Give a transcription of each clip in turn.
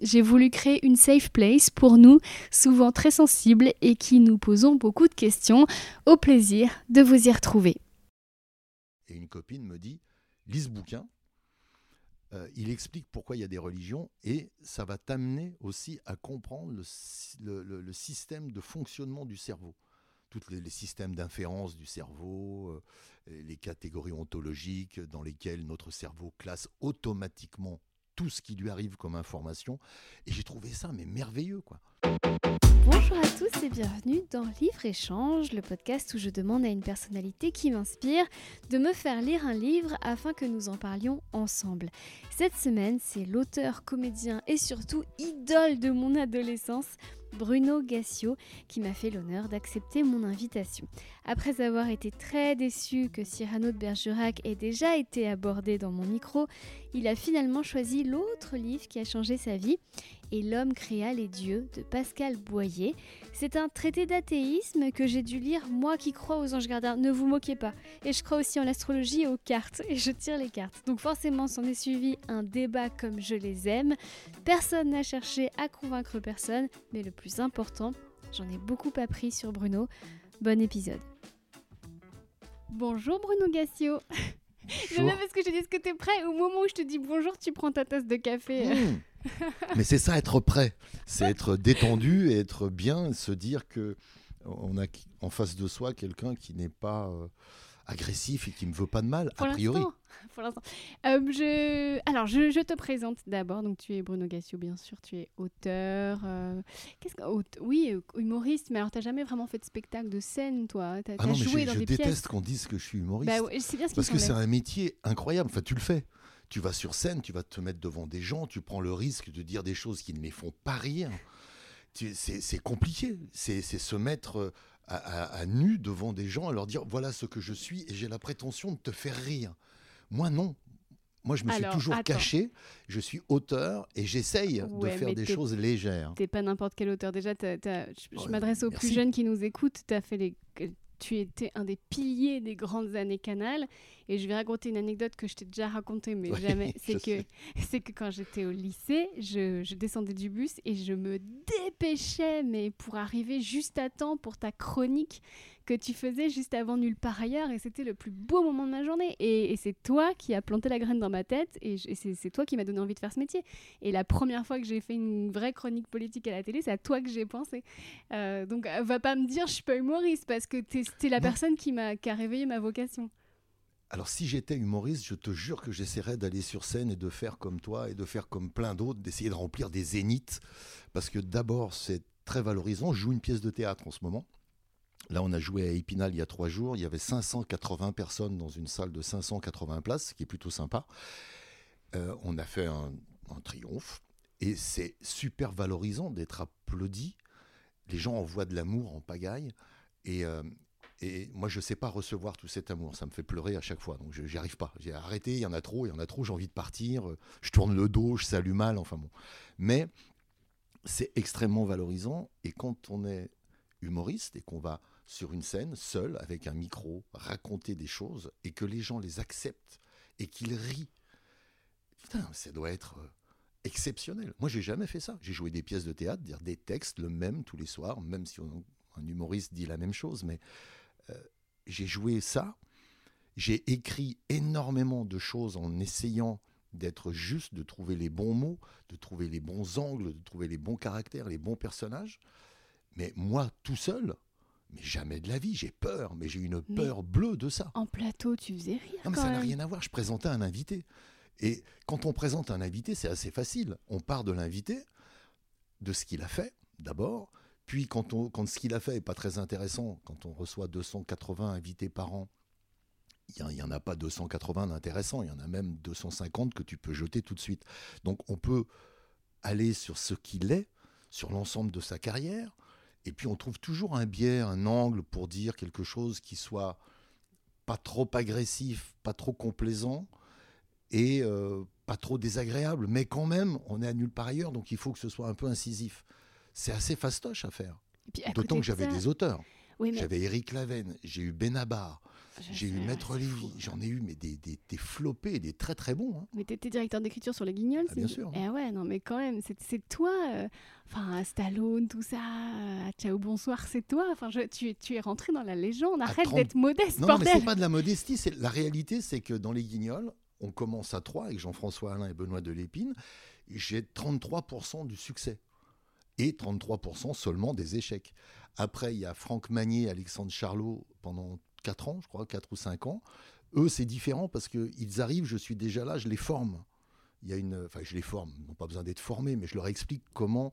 J'ai voulu créer une safe place pour nous, souvent très sensibles et qui nous posons beaucoup de questions. Au plaisir de vous y retrouver. Et une copine me dit, lis ce bouquin, euh, il explique pourquoi il y a des religions et ça va t'amener aussi à comprendre le, système de fonctionnement du cerveau. Tous les, systèmes d'inférence du cerveau, euh, les catégories ontologiques dans lesquelles notre cerveau classe automatiquement tout ce qui lui arrive comme information. Et j'ai trouvé ça mais merveilleux quoi. Bonjour à tous et bienvenue dans Livre Échange, le podcast où je demande à une personnalité qui m'inspire de me faire lire un livre afin que nous en parlions ensemble. Cette semaine, c'est l'auteur, comédien et surtout idole de mon adolescence, Bruno Gassio, qui m'a fait l'honneur d'accepter mon invitation. Après avoir été très déçu que Cyrano de Bergerac ait déjà été abordé dans mon micro, il a finalement choisi l'autre livre qui a changé sa vie, et L'homme créa les dieux de Pascal Boyer. C'est un traité d'athéisme que j'ai dû lire, moi qui crois aux anges gardiens. Ne vous moquez pas. Et je crois aussi en l'astrologie et aux cartes, et je tire les cartes. Donc forcément, s'en est suivi un débat comme je les aime. Personne n'a cherché à convaincre personne, mais le plus important, j'en ai beaucoup appris sur Bruno. Bon épisode. Bonjour Bruno Gassio. Je sais parce que je dis ce que t'es prêt. Au moment où je te dis bonjour, tu prends ta tasse de café. Mmh. Mais c'est ça être prêt. C'est être détendu et être bien, se dire que on a en face de soi quelqu'un qui n'est pas euh, agressif et qui ne me veut pas de mal, a priori. Pour l'instant. Euh, je... Alors, je, te présente d'abord. Donc, tu es Bruno Gassio, bien sûr. Tu es auteur. Euh, qu'est-ce que... Oui, humoriste. Mais alors, tu n'as jamais vraiment fait de spectacle, de scène, toi? As, ah joué je, je déteste qu'on dise que je suis humoriste. Bah, bien parce que c'est un métier incroyable. Enfin, tu le fais. Tu vas sur scène, tu vas te mettre devant des gens, tu prends le risque de dire des choses qui ne les font pas rire. C'est compliqué. C'est se mettre à, nu devant des gens, à leur dire voilà ce que je suis et j'ai la prétention de te faire rire. Moi, non. Moi, je me suis toujours caché. Je suis auteur et j'essaye de faire des choses légères. T'es pas n'importe quel auteur. Déjà, je m'adresse aux plus jeunes qui nous écoutent. As fait les... Tu étais un des piliers des grandes années Canal. Et je vais raconter une anecdote que je t'ai déjà racontée, mais jamais. C'est que, c'est que quand j'étais au lycée, je, je, descendais du bus et je me dépêchais, mais pour arriver juste à temps pour ta chronique que tu faisais juste avant nulle part ailleurs. Et c'était le plus beau moment de ma journée. Et, c'est toi qui as planté la graine dans ma tête. Et, c'est toi qui m'as donné envie de faire ce métier. Et la première fois que j'ai fait une vraie chronique politique à la télé, c'est à toi que j'ai pensé. Euh, donc, va pas me dire je suis pas humoriste parce que es la personne qui, m'a, qui a réveillé ma vocation. Alors si j'étais humoriste, je te jure que j'essaierais d'aller sur scène et de faire comme toi et de faire comme plein d'autres, d'essayer de remplir des zéniths. Parce que d'abord, c'est très valorisant. Je joue une pièce de théâtre en ce moment. Là, on a joué à Épinal il y a trois jours. Il y avait 580 personnes dans une salle de 580 places, ce qui est plutôt sympa. Euh, on a fait un, triomphe. Et c'est super valorisant d'être applaudi. Les gens envoient de l'amour en pagaille. Et, euh, moi, je ne sais pas recevoir tout cet amour. Ça me fait pleurer à chaque fois. Donc, je n'y arrive pas. J'ai arrêté, il y en a trop, il y en a trop, j'ai envie de partir. Je tourne le dos, je salue mal, enfin bon. Mais c'est extrêmement valorisant. Et quand on est humoriste et qu'on va sur une scène, seul, avec un micro, raconter des choses et que les gens les acceptent et qu'ils rient, putain, ça doit être euh, exceptionnel. Moi, j'ai jamais fait ça. J'ai joué des pièces de théâtre, dire des textes, le même tous les soirs, même si un humoriste dit la même chose, mais euh, j'ai joué ça. J'ai écrit énormément de choses en essayant d'être juste, de trouver les bons mots, de trouver les bons angles, de trouver les bons caractères, les bons personnages. Mais moi, tout seul, mais jamais de la vie, j'ai peur, mais j'ai une peur bleue de ça. En plateau, tu faisais rire. Non, mais ça n'a rien à voir, je présentais un invité. Et quand on présente un invité, c'est assez facile. On part de l'invité, de ce qu'il a fait, d'abord, puis, quand, on, quand ce qu'il a fait n'est pas très intéressant, quand on reçoit 280 invités par an, il n'y en a pas 280 d'intéressants, il y en a même 250 que tu peux jeter tout de suite. Donc, on peut aller sur ce qu'il est, sur l'ensemble de sa carrière, et puis on trouve toujours un biais, un angle pour dire quelque chose qui soit pas trop agressif, pas trop complaisant et euh, pas trop désagréable. Mais quand même, on est à nulle part ailleurs, donc il faut que ce soit un peu incisif. C'est assez fastoche à faire. D'autant que j'avais des auteurs. J'avais Eric Lavenne, j'ai eu Benabar, j'ai eu Maître Lévy, j'en ai eu mais des, des, des flopés, des très très bons. Hein. Mais tu étais directeur d'écriture sur les Guignols, ah, Bien sûr. Eh ouais, non mais quand même, c'est toi, euh, enfin Stallone, tout ça, euh, Ciao Bonsoir, c'est toi. Enfin, tu, tu, es rentré dans la légende, arrête d'être modeste, non, Non, mais c'est pas de la modestie, c'est la réalité, c'est que dans les Guignols, on commence à trois avec Jean-François Alain et Benoît Delépine, j'ai 33% du succès et 33% seulement des échecs. Après, il y a Franck Magnier, Alexandre Charlot pendant 4 ans, je crois, 4 ou 5 ans. Eux, c'est différent parce qu'ils arrivent, je suis déjà là, je les forme. Il y a une, enfin, je les forme, ils n'ont pas besoin d'être formés, mais je leur explique comment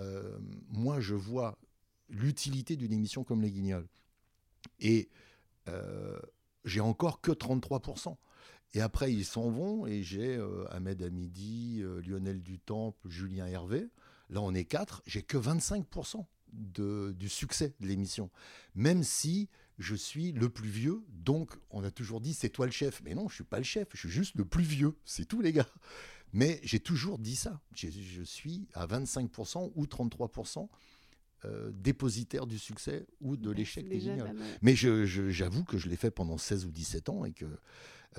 euh, moi je vois l'utilité d'une émission comme Les Guignols. Et euh, j'ai encore que 33%. Et après, ils s'en vont et j'ai euh, Ahmed Hamidi, Lionel Dutemple, Julien Hervé. Là, on est 4, j'ai que 25% du succès de l'émission. Même si je suis le plus vieux, donc on a toujours dit c'est toi le chef. Mais non, je suis pas le chef, je suis juste le plus vieux, c'est tout les gars. Mais j'ai toujours dit ça. Je, suis à 25% ou 33% euh, dépositaire du succès ou de l'échec des Mais j'avoue que je l'ai fait pendant 16 ou 17 ans et que euh,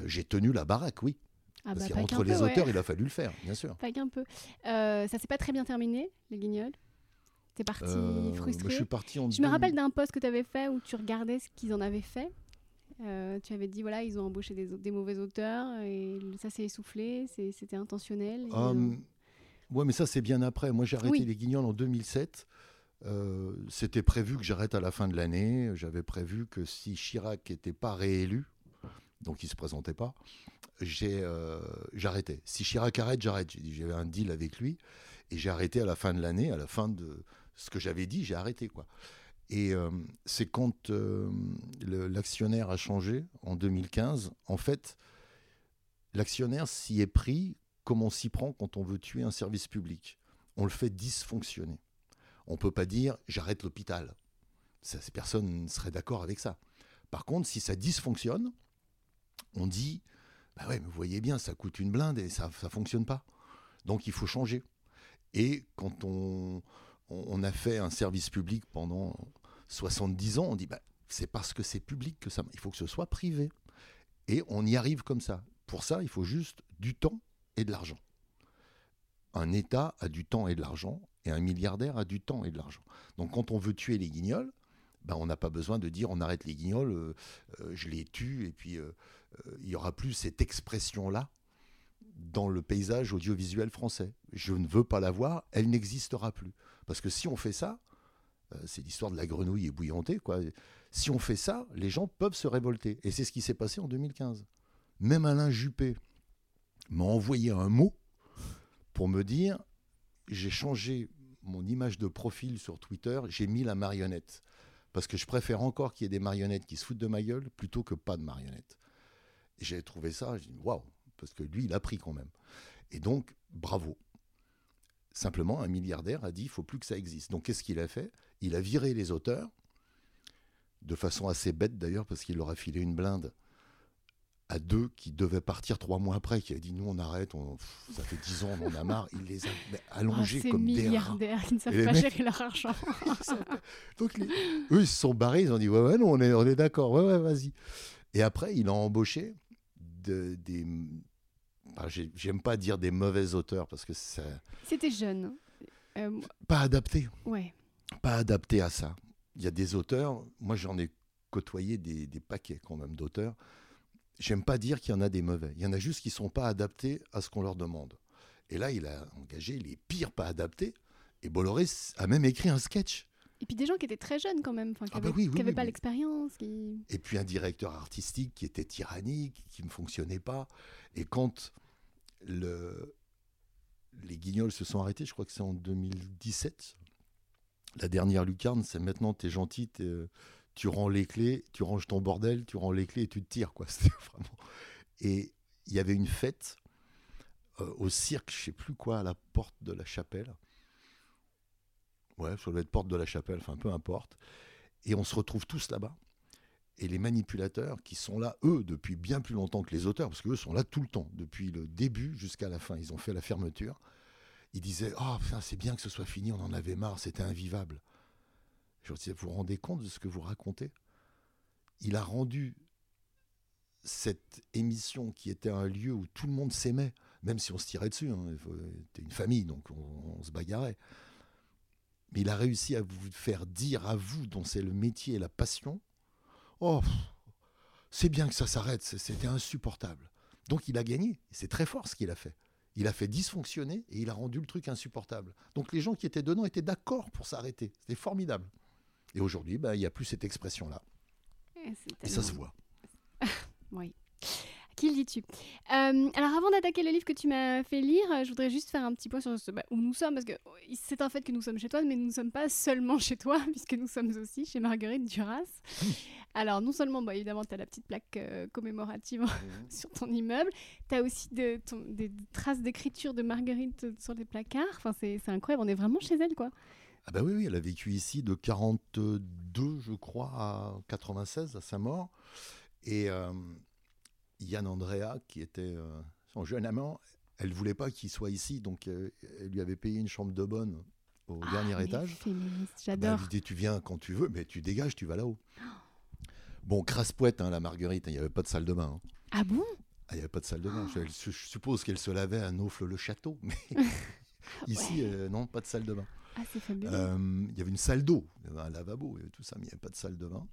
j'ai tenu la baraque, oui. Ah Parce bah, qu'entre les auteurs, il a fallu le faire, bien sûr. Pas qu'un peu. Euh, ça s'est pas très bien terminé, les guignols T'es parti euh, frustré Je suis parti en Je me rappelle d'un poste que tu avais fait où tu regardais ce qu'ils en avaient fait. Euh, tu avais dit voilà ils ont embauché des, des mauvais auteurs et ça s'est essoufflé, c'était intentionnel. Hum, ouais mais ça c'est bien après. Moi j'ai arrêté les Guignols en 2007. Euh, c'était prévu que j'arrête à la fin de l'année. J'avais prévu que si Chirac n'était pas réélu, donc il se présentait pas, j'arrêtais. Si Chirac arrête, j'arrête. J'avais un deal avec lui et j'ai arrêté à la fin de l'année, à la fin de ce que j'avais dit, j'ai arrêté. quoi. Et euh, c'est quand euh, l'actionnaire a changé en 2015, en fait, l'actionnaire s'y est pris comme on s'y prend quand on veut tuer un service public. On le fait dysfonctionner. On ne peut pas dire j'arrête l'hôpital. Ces personnes seraient d'accord avec ça. Par contre, si ça dysfonctionne, on dit bah ouais, mais vous voyez bien, ça coûte une blinde et ça ne fonctionne pas. Donc il faut changer. Et quand on, on, a fait un service public pendant 70 ans, on dit bah, c'est parce que c'est public que ça. Il faut que ce soit privé. Et on y arrive comme ça. Pour ça, il faut juste du temps et de l'argent. Un État a du temps et de l'argent, et un milliardaire a du temps et de l'argent. Donc quand on veut tuer les guignols, ben, on n'a pas besoin de dire on arrête les guignols, euh, euh, je les tue, et puis euh, il n'y aura plus cette expression-là dans le paysage audiovisuel français. Je ne veux pas la voir, elle n'existera plus. Parce que si on fait ça, euh, c'est l'histoire de la grenouille ébouillantée, quoi. Si on fait ça, les gens peuvent se révolter. Et c'est ce qui s'est passé en 2015. Même Alain Juppé m'a envoyé un mot pour me dire j'ai changé mon image de profil sur Twitter, j'ai mis la marionnette. Parce que je préfère encore qu'il y ait des marionnettes qui se foutent de ma gueule plutôt que pas de marionnettes. Et j'ai trouvé ça, j'ai dit waouh, parce que lui, il a pris quand même. Et donc, bravo. Simplement, un milliardaire a dit il faut plus que ça existe. Donc qu'est-ce qu'il a fait? Il a viré les auteurs, de façon assez bête d'ailleurs, parce qu'il leur a filé une blinde à deux qui devaient partir trois mois après, qui a dit nous on arrête, on, ça fait dix ans, on en a marre. Il les a allongés oh, comme des milliardaires qui ne savent pas gérer leur argent. Donc eux ils se sont barrés, ils ont dit ouais ouais non on est, on est d'accord, ouais ouais vas-y. Et après il a embauché de, des j'aime pas dire des mauvais auteurs parce que ça. C'était jeune. Euh, pas adapté. Ouais. Pas adapté à ça. Il y a des auteurs, moi j'en ai côtoyé des, des paquets quand même d'auteurs. J'aime pas dire qu'il y en a des mauvais. Il y en a juste qui sont pas adaptés à ce qu'on leur demande. Et là, il a engagé les pires pas adaptés. Et Bolloré a même écrit un sketch. Et puis des gens qui étaient très jeunes quand même, qui n'avaient ah bah pas l'expérience. Et puis un directeur artistique qui était tyrannique, qui ne fonctionnait pas. Et quand le, les guignols se sont arrêtés, je crois que c'est en 2017. La dernière lucarne, c'est maintenant, tu es gentil, tu rends les clés, tu ranges ton bordel, tu rends les clés et tu te tires. Quoi. Et il y avait une fête euh, au cirque, je sais plus quoi, à la porte de la chapelle. Ouais, ça doit être porte de la chapelle, enfin peu importe. Et on se retrouve tous là-bas. Et les manipulateurs qui sont là, eux, depuis bien plus longtemps que les auteurs, parce qu'eux sont là tout le temps, depuis le début jusqu'à la fin. Ils ont fait la fermeture. Ils disaient Oh, c'est bien que ce soit fini, on en avait marre, c'était invivable. Je me disais Vous vous rendez compte de ce que vous racontez? Il a rendu cette émission qui était un lieu où tout le monde s'aimait, même si on se tirait dessus. Hein, C'était une famille, donc on, se bagarrait. Mais il a réussi à vous faire dire à vous, dont c'est le métier et la passion, oh, c'est bien que ça s'arrête, c'était insupportable. Donc il a gagné. C'est très fort ce qu'il a fait. Il a fait dysfonctionner et il a rendu le truc insupportable. Donc les gens qui étaient dedans étaient d'accord pour s'arrêter. C'était formidable. Et aujourd'hui, bah, il n'y a plus cette expression-là. Et ça se voit. oui. Qui le dis-tu? Euh, Alors avant d'attaquer le livre que tu m'as fait lire, je voudrais juste faire un petit point sur ce, bah, où nous sommes, parce que c'est un fait que nous sommes chez toi, mais nous ne sommes pas seulement chez toi, puisque nous sommes aussi chez Marguerite Duras. Alors non seulement, bah, évidemment, tu as la petite plaque euh, commémorative mhm. sur ton immeuble, tu as aussi de, des traces d'écriture de Marguerite sur les placards, enfin, c'est incroyable, on est vraiment chez elle, quoi. Ah bah oui, oui, elle a vécu ici de 42, je crois, à 96, à sa mort. Et... Euh, Yann Andrea, qui était euh, son jeune amant, elle ne voulait pas qu'il soit ici, donc euh, elle lui avait payé une chambre de bonne au ah, dernier étage. J'adore. Bah, dit tu viens quand tu veux, mais tu dégages, tu vas là-haut. Bon, crasse-poète, hein, la Marguerite, il n'y avait pas de salle de bain. Hein. Ah bon? Ah, Il n'y avait pas de salle de bain. Je, suppose qu'elle se lavait à Naufle-le-Château, mais ici, euh, non, pas de salle de bain. Ah, c'est fabuleux. Il y avait une salle d'eau, un lavabo et tout ça, mais il n'y avait pas de salle de bain.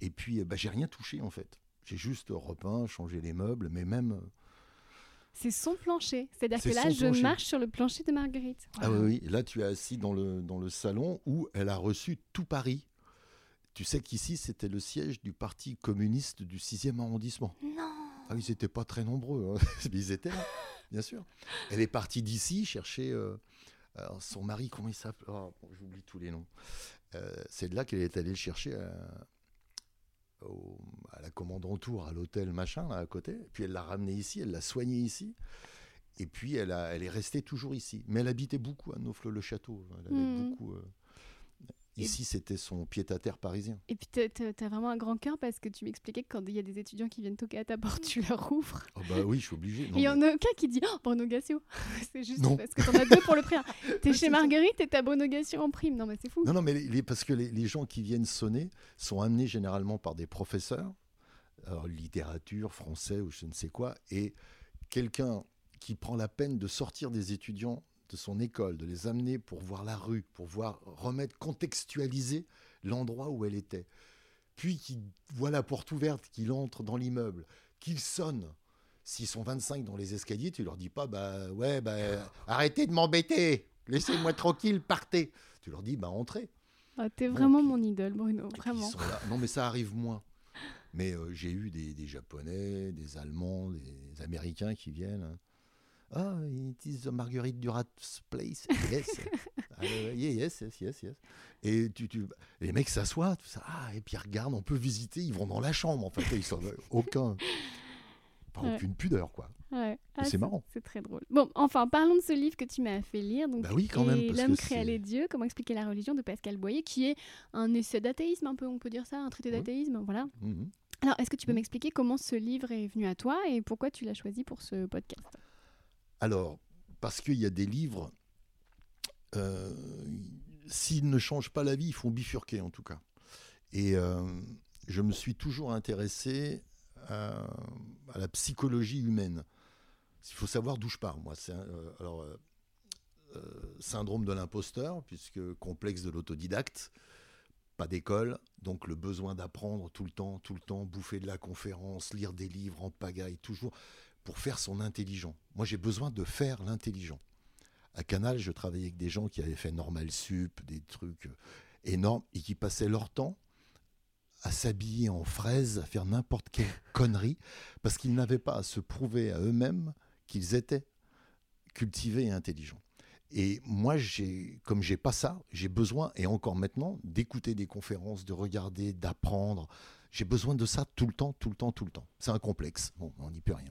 Et puis, bah, j'ai rien touché en fait. J'ai juste repeint, changé les meubles, mais même. Euh, c'est son plancher. C'est-à-dire que là, je marche sur le plancher de Marguerite. Ah oui, oui. Là, tu es assis dans le, dans le salon où elle a reçu tout Paris. Tu sais qu'ici, c'était le siège du Parti communiste du 6e arrondissement. Non Ah, ils n'étaient pas très nombreux, hein. ils étaient là, bien sûr. Elle est partie d'ici chercher euh, son mari, comment il s'appelle? Oh, J'oublie tous les noms. Euh, c'est de là qu'elle est allée le chercher à la commandantour, à l'hôtel machin, là à côté. Puis elle l'a ramené ici, elle l'a soigné ici. Et puis elle, a, elle est restée toujours ici. Mais elle habitait beaucoup à Naufle-le-Château. Elle avait hmm. beaucoup. Euh, Ici, c'était son pied-à-terre parisien. Et puis, tu as, vraiment un grand cœur parce que tu m'expliquais que quand il y a des étudiants qui viennent toquer à ta porte, tu leur ouvres. Oh bah oui, je suis obligé. il y en a aucun qui dit oh, Bruno Gassio. c'est juste parce que tu en as deux pour le prix. Tu es chez Marguerite et tu as Bruno Gassio en prime. Non, mais c'est fou. Non, non, mais les, parce que les, gens qui viennent sonner sont amenés généralement par des professeurs, alors, littérature, français ou je ne sais quoi, et quelqu'un qui prend la peine de sortir des étudiants de son école, de les amener pour voir la rue, pour voir remettre, contextualiser l'endroit où elle était. Puis qu'il voit la porte ouverte, qu'il entre dans l'immeuble, qu'il sonne. S'ils sont 25 dans les escaliers, tu leur dis pas, bah ouais, bah arrêtez de m'embêter, laissez-moi tranquille, partez. Tu leur dis, bah entrez. Ah, T'es vraiment mon idole, Bruno, vraiment. Non, mais ça arrive moins. Mais euh, j'ai eu des, des, Japonais, des Allemands, des Américains qui viennent. Hein. Ah, it is Marguerite Durat's place. Yes. Ah, yes, yes, yes, yes. Et tu, tu, les mecs s'assoient, tout ça. Ah, et puis ils regardent, on peut visiter, ils vont dans la chambre. En fait, ils sont aucun. Pas aucune pudeur, quoi. Ouais. Ah, c'est marrant. C'est très drôle. Bon, enfin, parlons de ce livre que tu m'as fait lire. Donc, bah oui, quand même. L'homme créa les dieux, comment expliquer la religion de Pascal Boyer, qui est un essai d'athéisme, un peu, on peut dire ça, un traité d'athéisme, voilà. Mhm. Alors, est-ce que tu peux mhm. m'expliquer comment ce livre est venu à toi et pourquoi tu l'as choisi pour ce podcast? Alors, parce qu'il y a des livres, euh, s'ils ne changent pas la vie, ils font bifurquer en tout cas. Et euh, je me suis toujours intéressé à, la psychologie humaine. Il faut savoir d'où je pars, moi. C'est euh, alors syndrome de l'imposteur, puisque complexe de l'autodidacte, pas d'école, donc le besoin d'apprendre tout le temps, tout le temps, bouffer de la conférence, lire des livres en pagaille, toujours pour faire son intelligent. Moi, j'ai besoin de faire l'intelligent. À Canal, je travaillais avec des gens qui avaient fait normal sup, des trucs euh, énormes, et qui passaient leur temps à s'habiller en fraises, à faire n'importe quelle connerie, parce qu'ils n'avaient pas à se prouver à eux-mêmes qu'ils étaient cultivés et intelligents. Et moi, j'ai, comme j'ai pas ça, j'ai besoin, et encore maintenant, d'écouter des conférences, de regarder, d'apprendre. J'ai besoin de ça tout le temps, tout le temps, tout le temps. C'est un complexe. Bon, on n'y peut rien.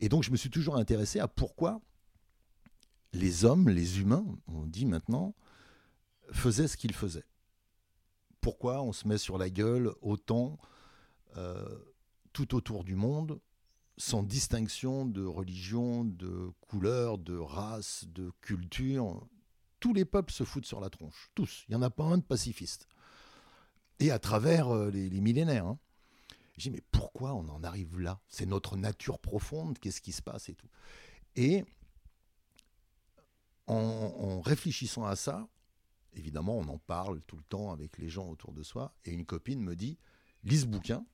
Et donc je me suis toujours intéressé à pourquoi les hommes, les humains, on dit maintenant, faisaient ce qu'ils faisaient. Pourquoi on se met sur la gueule autant tout autour du monde, sans distinction de religion, de couleur, de race, de culture. Tous les peuples se foutent sur la tronche, tous. Il n'y en a pas un de pacifiste. Et à travers les, millénaires. Hein. J'ai dit, mais pourquoi on en arrive là? C'est notre nature profonde, qu'est-ce qui se passe et tout. Et en, réfléchissant à ça, évidemment, on en parle tout le temps avec les gens autour de soi, et une copine me dit, lis ce bouquin,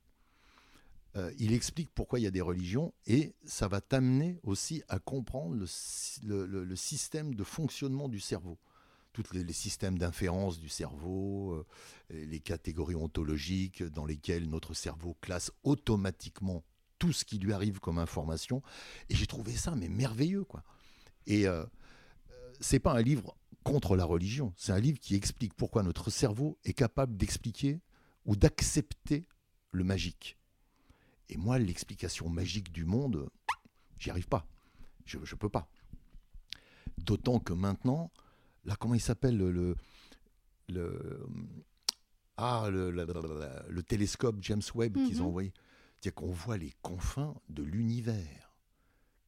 euh, il explique pourquoi il y a des religions, et ça va t'amener aussi à comprendre le, système de fonctionnement du cerveau. Tous les, systèmes d'inférence du cerveau, euh, les catégories ontologiques dans lesquelles notre cerveau classe automatiquement tout ce qui lui arrive comme information. Et j'ai trouvé ça mais merveilleux quoi. Et euh, c'est pas un livre contre la religion, c'est un livre qui explique pourquoi notre cerveau est capable d'expliquer ou d'accepter le magique. Et moi, l'explication magique du monde, j'y arrive pas. Je ne peux pas. D'autant que maintenant, là, comment il s'appelle le, le, ah, le, le, télescope James Webb qu'ils ont mhm. envoyé C'est qu'on voit les confins de l'univers.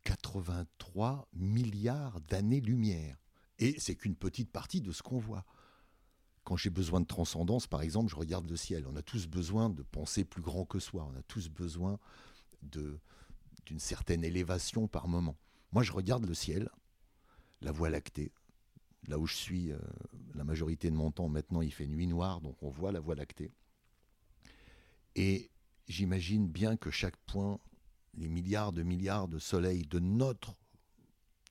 83 milliards d'années-lumière. Et c'est qu'une petite partie de ce qu'on voit. Quand j'ai besoin de transcendance, par exemple, je regarde le ciel. On a tous besoin de penser plus grand que soi. On a tous besoin d'une certaine élévation par moment. Moi, je regarde le ciel, la voie lactée. Là où je suis, euh, la majorité de mon temps, maintenant, il fait nuit noire, donc on voit la voie lactée. Et j'imagine bien que chaque point, les milliards de milliards de soleils de notre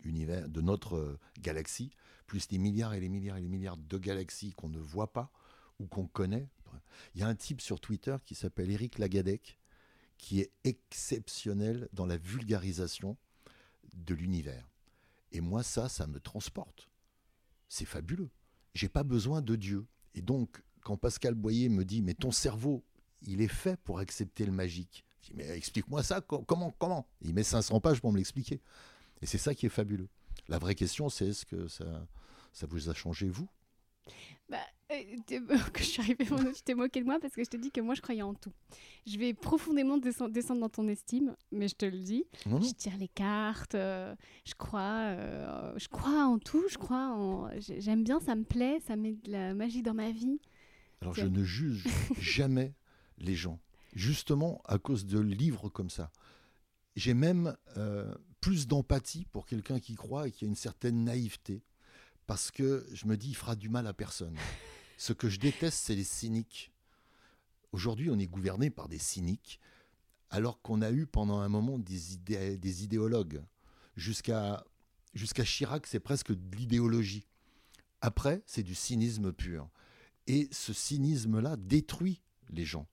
univers, de notre euh, galaxie, plus les milliards et les milliards et les milliards de galaxies qu'on ne voit pas ou qu'on connaît. Il y a un type sur Twitter qui s'appelle Eric Lagadec, qui est exceptionnel dans la vulgarisation de l'univers. Et moi, ça, ça me transporte. C'est fabuleux. J'ai pas besoin de Dieu. Et donc, quand Pascal Boyer me dit, mais ton cerveau, il est fait pour accepter le magique. Je dis, mais explique-moi ça, comment, comment? Il met 500 pages pour me l'expliquer. Et c'est ça qui est fabuleux. La vraie question, c'est est-ce que ça, ça vous a changé, vous? Bah, que je suis arrivée, tu t'es moqué de moi parce que je te dis que moi je croyais en tout. Je vais profondément descendre dans ton estime, mais je te le dis. Je tire les cartes, euh, je crois, euh, je crois en tout, je crois en. J'aime bien, ça me plaît, ça met de la magie dans ma vie. Alors je ne juge jamais les gens, justement à cause de livres comme ça. J'ai même plus d'empathie pour quelqu'un qui croit et qui a une certaine naïveté. Parce que je me dis, il fera du mal à personne. Ce que je déteste, c'est les cyniques. Aujourd'hui, on est gouverné par des cyniques, alors qu'on a eu pendant un moment des, idéologues. Jusqu'à jusqu'à Chirac, c'est presque de l'idéologie. Après, c'est du cynisme pur. Et ce cynisme-là détruit les gens.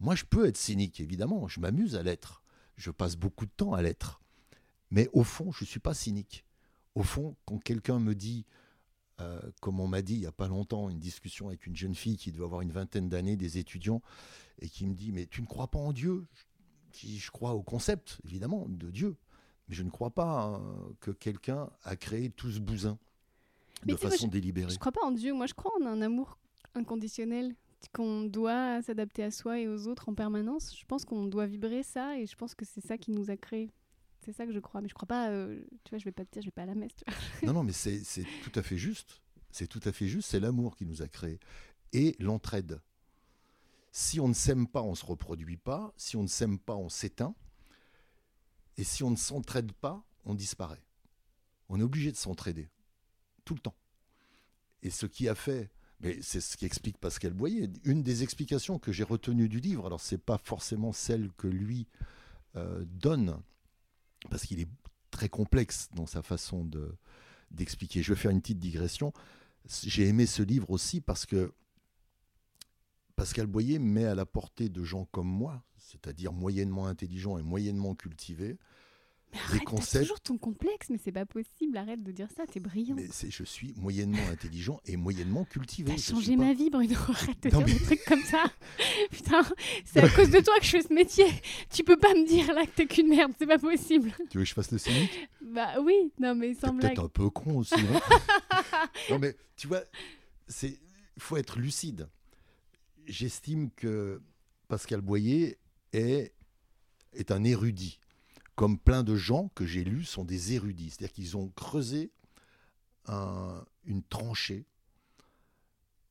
Moi, je peux être cynique, évidemment, je m'amuse à l'être. Je passe beaucoup de temps à l'être. Mais au fond, je ne suis pas cynique. Au fond, quand quelqu'un me dit, euh, comme on m'a dit il n'y a pas longtemps, une discussion avec une jeune fille qui doit avoir une vingtaine d'années, des étudiants, et qui me dit, mais tu ne crois pas en Dieu? Je, crois au concept, évidemment, de Dieu. Mais je ne crois pas hein, que quelqu'un a créé tout ce bousin de façon délibérée. Je ne crois pas en Dieu. Moi, je crois en un amour inconditionnel qu'on doit s'adapter à soi et aux autres en permanence. Je pense qu'on doit vibrer ça et je pense que c'est ça qui nous a créés. C'est ça que je crois. Mais je crois pas, euh, tu vois, je vais pas te dire, je vais pas à la messe. non, non, mais c'est tout à fait juste. C'est tout à fait juste. C'est l'amour qui nous a créés. Et l'entraide. Si on ne s'aime pas, on se reproduit pas. Si on ne s'aime pas, on s'éteint. Et si on ne s'entraide pas, on disparaît. On est obligé de s'entraider. Tout le temps. Et ce qui a fait mais c'est ce qui explique Pascal Boyer. Une des explications que j'ai retenues du livre, alors c'est pas forcément celle que lui euh, donne, parce qu'il est très complexe dans sa façon de, d'expliquer. Je vais faire une petite digression. J'ai aimé ce livre aussi parce que Pascal Boyer met à la portée de gens comme moi, c'est-à-dire moyennement intelligents et moyennement cultivés, mais arrête, concepts. toujours ton complexe, mais c'est pas possible. Arrête de dire ça, t'es brillant. Mais je suis moyennement intelligent et moyennement cultivé. T'as changé ma vie, Bruno. Arrête de dire des trucs comme ça. Putain, c'est à cause de toi que je fais ce métier. Tu peux pas me dire là que t'es qu'une merde, c'est pas possible. Tu veux que je fasse le cynique? Bah oui, non mais sans blague. peut-être un peu con aussi. non, non mais tu vois, c'est faut être lucide. J'estime que Pascal Boyer est, est un érudit. Comme plein de gens que j'ai lus sont des érudits. C'est-à-dire qu'ils ont creusé une tranchée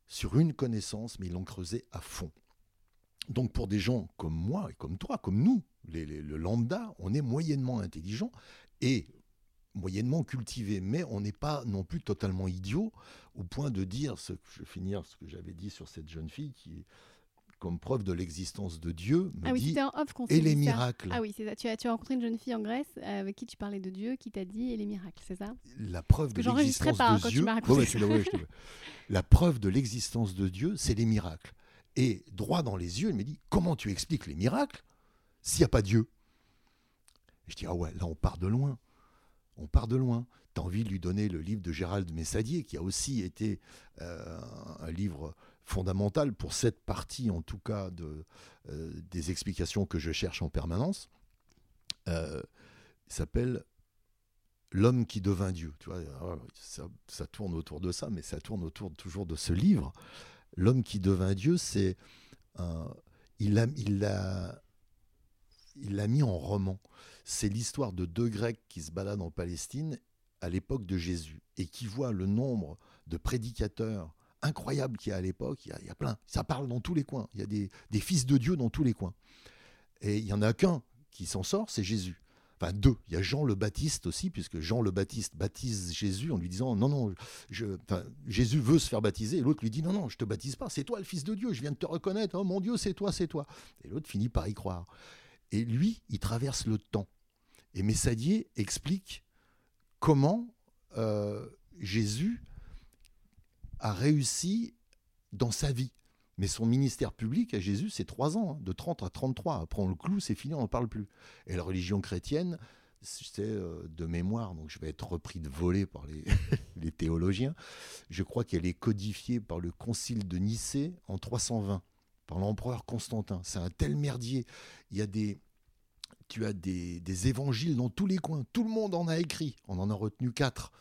sur une connaissance, mais ils l'ont creusé à fond. Donc pour des gens comme moi et comme toi, comme nous, le lambda, on est moyennement intelligent et moyennement cultivé, mais on n'est pas non plus totalement idiot au point de dire, ce, je vais finir ce que j'avais dit sur cette jeune fille qui comme preuve de l'existence de Dieu, me ah oui, dit en off et les miracles. Ah oui, c'est ça. Tu as, tu as rencontré une jeune fille en Grèce euh, avec qui tu parlais de Dieu, qui t'a dit et les miracles, c'est ça? La preuve de l'existence de quand Dieu. Tu ouais, la preuve de l'existence de Dieu, c'est les miracles. Et droit dans les yeux, elle me dit comment tu expliques les miracles s'il n'y a pas Dieu? Je dis ah ouais, là on part de loin. On part de loin. Tu as envie de lui donner le livre de Gérald Messadier, qui a aussi été euh, un livre fondamentale pour cette partie, en tout cas, de, euh, des explications que je cherche en permanence. Euh, s'appelle L'homme qui devint Dieu. Tu vois, ça, tourne autour de ça, mais ça tourne autour toujours de ce livre. L'homme qui devint Dieu, c'est il il il l'a mis en roman. C'est l'histoire de deux Grecs qui se baladent en Palestine à l'époque de Jésus et qui voient le nombre de prédicateurs incroyable qu'il y a à l'époque. Il, y a plein. Ça parle dans tous les coins. Il y a des, fils de Dieu dans tous les coins. Et il n'y en a qu'un qui s'en sort, c'est Jésus. Enfin, deux. Il y a Jean le Baptiste aussi, puisque Jean le Baptiste baptise Jésus en lui disant Non, non, Jésus veut se faire baptiser. Et l'autre lui dit Non, non, je te baptise pas, c'est toi le Fils de Dieu, je viens de te reconnaître. Oh mon Dieu, c'est toi, c'est toi. Et l'autre finit par y croire. Et lui, il traverse le temps. Et Messadier explique comment euh, Jésus a réussi dans sa vie. Mais son ministère public à Jésus, c'est trois ans, hein, de 30 à 33. Après, on le cloue, c'est fini, on n'en parle plus. Et la religion chrétienne, c'est euh, de mémoire, donc je vais être repris de voler par les, les théologiens. Je crois qu'elle est codifiée par le concile de Nicée en 320, par l'empereur Constantin. C'est un tel merdier. Il y a des, tu as des, des, évangiles dans tous les coins. Tout le monde en a écrit. On en a retenu quatre.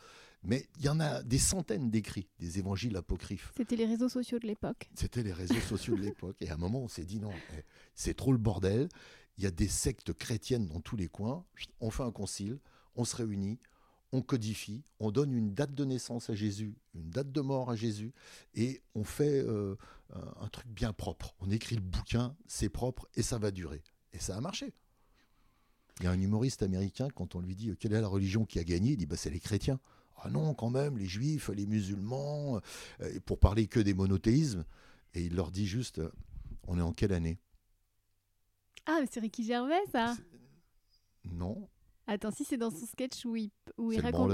Mais il y en a des centaines d'écrits, des évangiles apocryphes. C'était les réseaux sociaux de l'époque. C'était les réseaux sociaux de l'époque. Et à un moment, on s'est dit non, eh, c'est trop le bordel. Il y a des sectes chrétiennes dans tous les coins. On fait un concile, on se réunit, on codifie, on donne une date de naissance à Jésus, une date de mort à Jésus, et on fait euh, un truc bien propre. On écrit le bouquin, c'est propre et ça va durer. Et ça a marché. Il y a un humoriste américain, quand on lui dit quelle est la religion qui a gagné, il dit bah, c'est les chrétiens. Ah non, quand même, les juifs, les musulmans, euh, pour parler que des monothéismes. Et il leur dit juste, euh, on est en quelle année? Ah, mais c'est Ricky Gervais, ça Non. Attends, si c'est dans son sketch où il, où il raconte...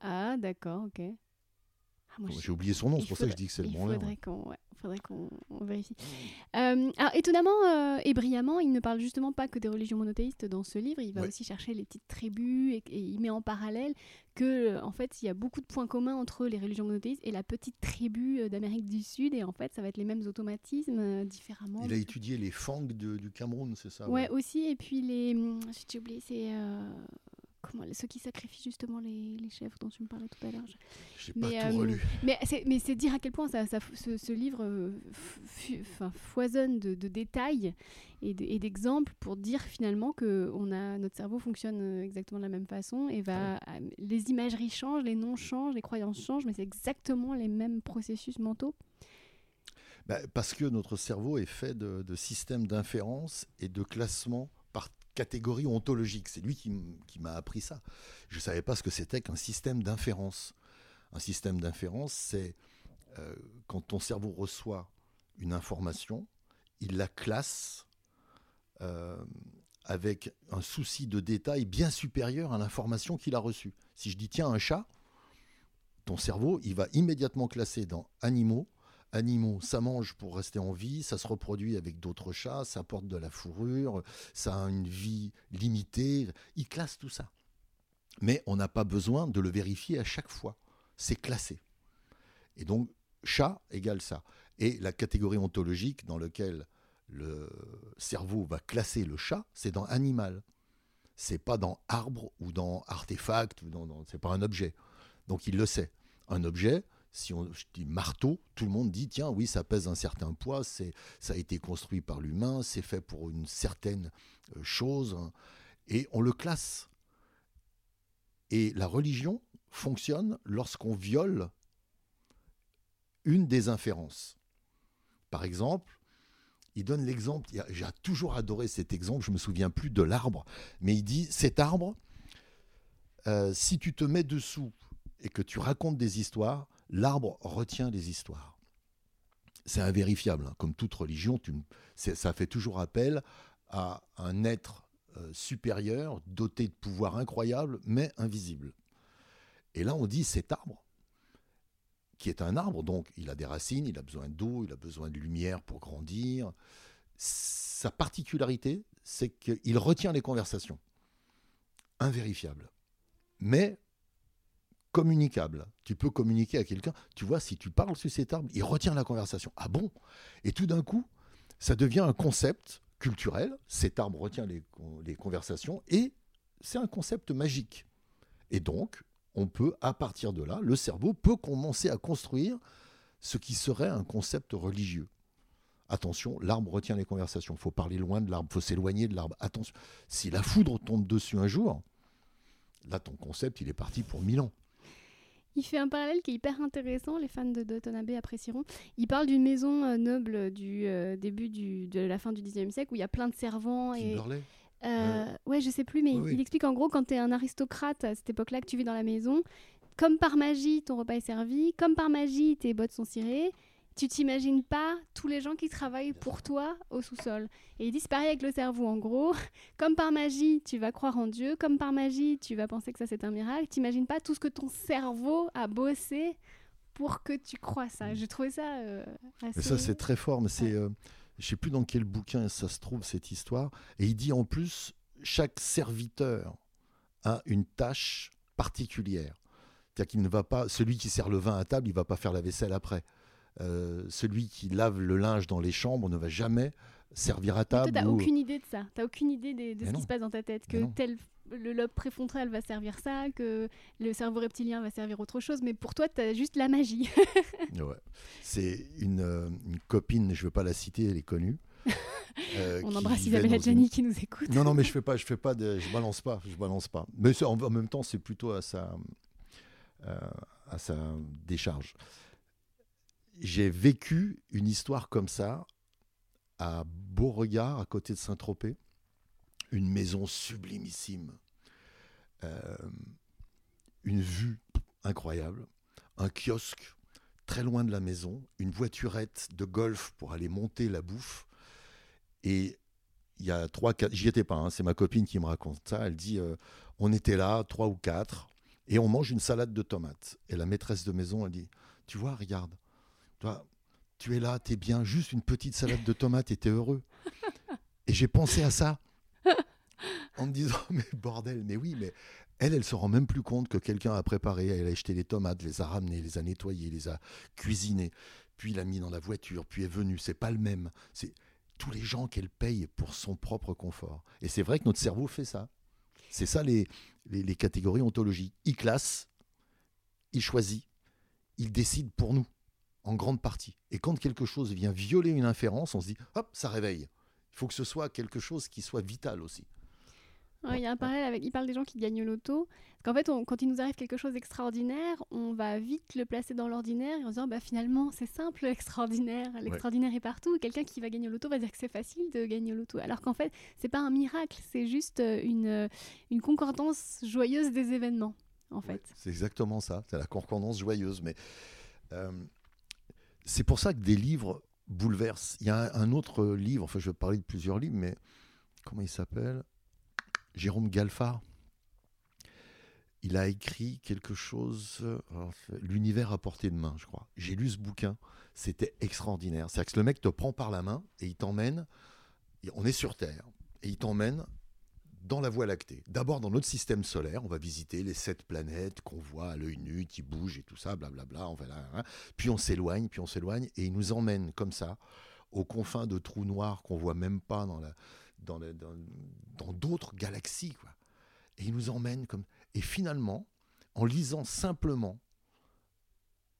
Ah, d'accord, ok. Ah, J'ai oublié son nom, c'est pour ça que je dis que c'est le branleur. Il faudrait qu'on vérifie. Euh, alors, étonnamment euh, et brillamment, il ne parle justement pas que des religions monothéistes dans ce livre. Il va aussi chercher les petites tribus et, il met en parallèle que, euh, en fait, il y a beaucoup de points communs entre les religions monothéistes et la petite tribu d'Amérique du Sud. Et en fait, ça va être les mêmes automatismes différemment. Il a étudié les Fang du Cameroun, c'est ça ouais, aussi. Et puis les. Hum, j'ai oublié, c'est comment, ceux qui sacrifient justement les, les, chefs dont tu me parlais tout à l'heure. J'ai pas tout euh, relu. Mais c'est, mais c'est dire à quel point ça, ça ce, ce, livre euh, foisonne de, de, détails et, d'exemples pour dire finalement que on a, notre cerveau fonctionne euh, exactement de la même façon et va, les imageries changent, les noms changent, les croyances changent, mais c'est exactement les mêmes processus mentaux. Bah, parce que notre cerveau est fait de, de systèmes d'inférence et de classement catégorie ontologique. C'est lui qui, m'a appris ça. Je ne savais pas ce que c'était qu'un système d'inférence. Un système d'inférence, c'est euh, quand ton cerveau reçoit une information, il la classe euh, avec un souci de détail bien supérieur à l'information qu'il a reçue. Si je dis tiens un chat, ton cerveau, il va immédiatement classer dans animaux, animaux, ça mange pour rester en vie, ça se reproduit avec d'autres chats, ça porte de la fourrure, ça a une vie limitée. Il classe tout ça. Mais on n'a pas besoin de le vérifier à chaque fois. C'est classé. Et donc, chat égale ça. Et la catégorie ontologique dans laquelle le cerveau va classer le chat, c'est dans animal. C'est pas dans arbre ou dans artefact, ou dans, c'est pas un objet. Donc il le sait. Un objet, Si on dis marteau, tout le monde dit tiens, oui, ça pèse un certain poids, c'est, ça a été construit par l'humain, c'est fait pour une certaine euh, chose, hein, et on le classe. Et la religion fonctionne lorsqu'on viole une des inférences. Par exemple, il donne l'exemple, j'ai toujours adoré cet exemple, je me souviens plus de l'arbre, mais il dit cet arbre, euh, si tu te mets dessous et que tu racontes des histoires, l'arbre retient les histoires. C'est invérifiable, hein. comme toute religion, ça fait toujours appel à un être euh, supérieur, doté de pouvoirs incroyables, mais invisible. Et là, on dit cet arbre, qui est un arbre, donc il a des racines, il a besoin d'eau, il a besoin de lumière pour grandir. Sa particularité, c'est qu'il retient les conversations. Invérifiable mais communicable. Tu peux communiquer à quelqu'un. Tu vois, si tu parles sur cet arbre, il retient la conversation. Ah bon? Et tout d'un coup, ça devient un concept culturel. Cet arbre retient les, les conversations et c'est un concept magique. Et donc, on peut, à partir de là, le cerveau peut commencer à construire ce qui serait un concept religieux. Attention, l'arbre retient les conversations. Il faut parler loin de l'arbre, il faut s'éloigner de l'arbre. Attention, si la foudre tombe dessus un jour, Là, ton concept, il est parti pour mille ans. Il fait un parallèle qui est hyper intéressant, les fans de Dotonabe apprécieront. Il parle d'une maison euh, noble du euh, début de la fin du 19e siècle où il y a plein de servants. et euh, Ouais, je sais plus, mais il, explique en gros quand tu es un aristocrate à cette époque-là que tu vis dans la maison, comme par magie, ton repas est servi, comme par magie, tes bottes sont cirées, tu t'imagines pas tous les gens qui travaillent pour toi au sous-sol. Et ils disent pareil avec le cerveau, en gros. Comme par magie, tu vas croire en Dieu. Comme par magie, tu vas penser que ça c'est un miracle. T'imagines pas tout ce que ton cerveau a bossé pour que tu crois ça. J'ai trouvé ça euh, assez... Mais ça c'est très fort. Mais c'est, euh, je sais plus dans quel bouquin ça se trouve cette histoire. Et il dit en plus, chaque serviteur a une tâche particulière. C'est-à-dire qu'il ne va pas, celui qui sert le vin à table, il va pas faire la vaisselle après. Euh, celui qui lave le linge dans les chambres ne va jamais servir à table. Tu n'as aucune idée de ça. Tu n'as aucune idée de, ce qui se passe dans ta tête. Que tel, le lobe préfrontal va servir ça, que le cerveau reptilien va servir autre chose. Mais pour toi, tu as juste la magie. ouais. C'est une, euh, une, copine, je ne veux pas la citer, elle est connue. Euh, On embrasse Isabelle Adjani qui nous écoute. Non, non, mais je fais pas, je fais pas, de, je balance pas, je balance pas. Mais en, en même temps, c'est plutôt à sa, à sa décharge j'ai vécu une histoire comme ça à Beauregard, à côté de Saint-Tropez. Une maison sublimissime. Euh, une vue incroyable. Un kiosque très loin de la maison. Une voiturette de golf pour aller monter la bouffe. Et il y a trois, quatre, j'y étais pas, hein, c'est ma copine qui me raconte ça. Elle dit euh, on était là, trois ou quatre, et on mange une salade de tomates. Et la maîtresse de maison, elle dit Tu vois, regarde, toi, tu es là, tu es bien, juste une petite salade de tomates et tu heureux. Et j'ai pensé à ça en me disant, mais bordel, mais oui, mais elle, elle se rend même plus compte que quelqu'un a préparé, elle a acheté les tomates, les a ramenées, les a nettoyées, les a cuisinées, puis l'a mis dans la voiture, puis est venue. C'est pas le même. C'est tous les gens qu'elle paye pour son propre confort. Et c'est vrai que notre cerveau fait ça. C'est ça les catégories ontologiques. Il classe, il choisit, il décide pour nous en grande partie. Et quand quelque chose vient violer une inférence, on se dit, hop, ça réveille. Il faut que ce soit quelque chose qui soit vital aussi. il y a un parallèle avec. Il parle des gens qui gagnent l'auto. Qu'en fait, quand il nous arrive quelque chose d'extraordinaire, on va vite le placer dans l'ordinaire en disant bah, finalement, c'est simple, l'extraordinaire. L'extraordinaire est partout. Quelqu'un qui va gagner l'auto va dire que c'est facile de gagner l'auto. Alors qu'en fait, c'est pas un miracle, c'est juste euh, une, euh, une concordance joyeuse des événements. En fait. c'est exactement ça. C'est la concordance joyeuse. Mais. Euh, c'est pour ça que des livres bouleversent. Il y a un, autre livre, enfin je vais parler de plusieurs livres, mais comment il s'appelle? Jérôme Galfard. Il a écrit quelque chose, l'univers à portée de main, je crois. J'ai lu ce bouquin, c'était extraordinaire. C'est-à-dire que le mec te prend par la main et il t'emmène, on est sur Terre, et il t'emmène dans la Voie lactée. D'abord dans notre système solaire, on va visiter les sept planètes qu'on voit à l'œil nu, qui bougent et tout ça, blablabla. On va là, hein. Puis on s'éloigne, puis on s'éloigne, et il nous emmène comme ça aux confins de trous noirs qu'on voit même pas dans dans, dans, d'autres galaxies. Quoi. Et il nous emmène comme. Et finalement, en lisant simplement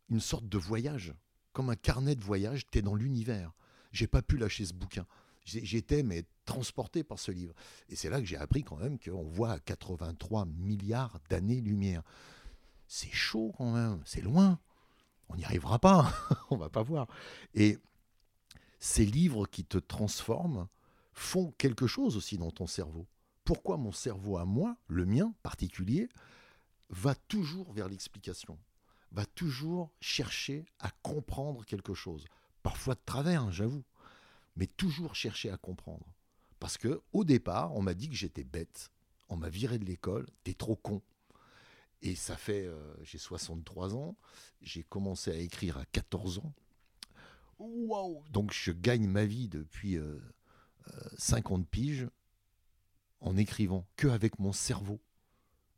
une sorte de voyage, comme un carnet de voyage, tu es dans l'univers. J'ai pas pu lâcher ce bouquin. J'étais mais transporté par ce livre. Et c'est là que j'ai appris quand même qu'on voit à 83 milliards d'années-lumière. C'est chaud quand même, c'est loin. On n'y arrivera pas, on va pas voir. Et ces livres qui te transforment font quelque chose aussi dans ton cerveau. Pourquoi mon cerveau à moi, le mien particulier, va toujours vers l'explication, va toujours chercher à comprendre quelque chose? Parfois de travers, hein, j'avoue mais toujours chercher à comprendre. Parce que au départ, on m'a dit que j'étais bête, on m'a viré de l'école, t'es trop con. Et ça fait, euh, j'ai 63 ans, j'ai commencé à écrire à 14 ans. Waouh Donc je gagne ma vie depuis 50 euh, euh, piges en écrivant que avec mon cerveau.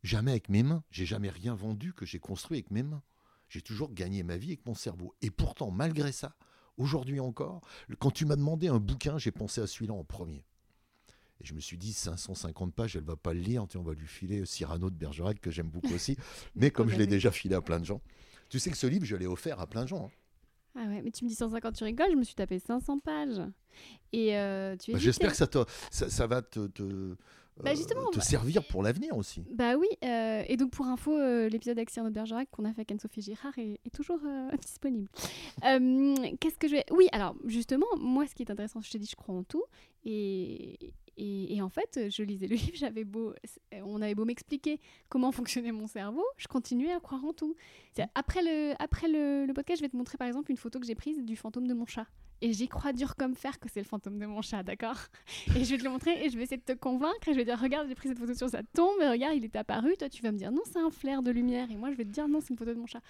Jamais avec mes mains. J'ai jamais rien vendu que j'ai construit avec mes mains. J'ai toujours gagné ma vie avec mon cerveau. Et pourtant, malgré ça, Aujourd'hui encore, quand tu m'as demandé un bouquin, j'ai pensé à celui-là en premier. Et je me suis dit, 550 pages, elle va pas le lire. on va lui filer Cyrano de Bergerac, que j'aime beaucoup aussi. Mais comme je l'ai déjà filé à plein de gens. Tu sais que ce livre, je l'ai offert à plein de gens. Hein. Ah ouais, mais tu me dis 150, tu rigoles, je me suis tapé 500 pages. Et euh, tu bah, J'espère que ça, ça, va te, bah, euh, justement, te servir pour l'avenir aussi. Bah oui, euh, et donc pour info, euh, l'épisode avec de Bergerac qu'on a fait avec Anne-Sophie Girard est, toujours disponible. Qu'est-ce que je vais... Oui, alors justement, moi ce qui est intéressant, je te dis, je crois en tout, et, et, en fait, je lisais le livre, j'avais beau, on avait beau m'expliquer comment fonctionnait mon cerveau, je continuais à croire en tout. Après, le, après le, le podcast, je vais te montrer par exemple une photo que j'ai prise du fantôme de mon chat et j'y crois dur comme fer que c'est le fantôme de mon chat, d'accord Et je vais te le montrer et je vais essayer de te convaincre et je vais dire regarde, j'ai pris cette photo sur sa tombe regarde, il est apparu. Toi, tu vas me dire non, c'est un flair de lumière et moi, je vais te dire non, c'est une photo de mon chat.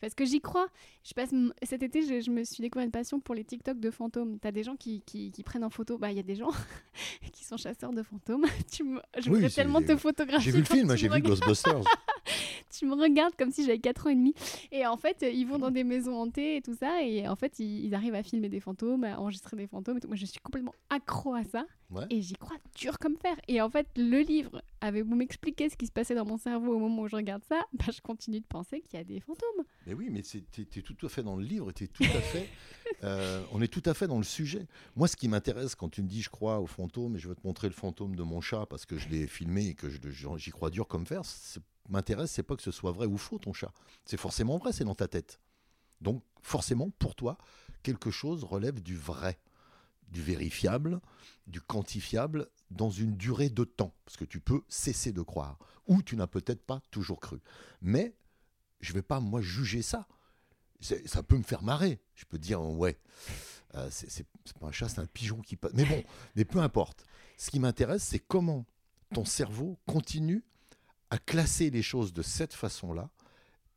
Parce que j'y crois. Je passe cet été, je, me suis découvert une passion pour les TikTok de fantômes. T'as des gens qui, qui, prennent en photo. Bah, il y a des gens qui sont chasseurs de fantômes. tu me... Je voudrais tellement te photographier. J'ai vu le film, j'ai vu Ghostbusters. tu me regardes comme si j'avais 4 ans et demi. Et en fait, ils vont dans des maisons hantées et tout ça. Et en fait, ils, arrivent à filmer des fantômes, à enregistrer des fantômes. Et tout. Moi, je suis complètement accro à ça. Et j'y crois dur comme fer. Et en fait, le livre avait vous m'expliquer ce qui se passait dans mon cerveau au moment où je regarde ça. Bah, je continue de penser qu'il y a des fantômes. Mais oui, mais tu es, tout à fait dans le livre. Es tout à fait, euh, on est tout à fait dans le sujet. Moi, ce qui m'intéresse quand tu me dis je crois aux fantômes et je veux te montrer le fantôme de mon chat parce que je l'ai filmé et que j'y crois dur comme fer, m'intéresse, c'est pas que ce soit vrai ou faux ton chat. C'est forcément vrai, c'est dans ta tête. Donc forcément, pour toi, quelque chose relève du vrai, du vérifiable, du quantifiable dans une durée de temps. Parce que tu peux cesser de croire. Ou tu n'as peut-être pas toujours cru. Mais je ne vais pas, moi, juger ça. Ça peut me faire marrer. Je peux dire, ouais, euh, c'est pas un chat, c'est un pigeon qui passe. Mais bon, mais peu importe. Ce qui m'intéresse, c'est comment ton cerveau continue à classer les choses de cette façon-là.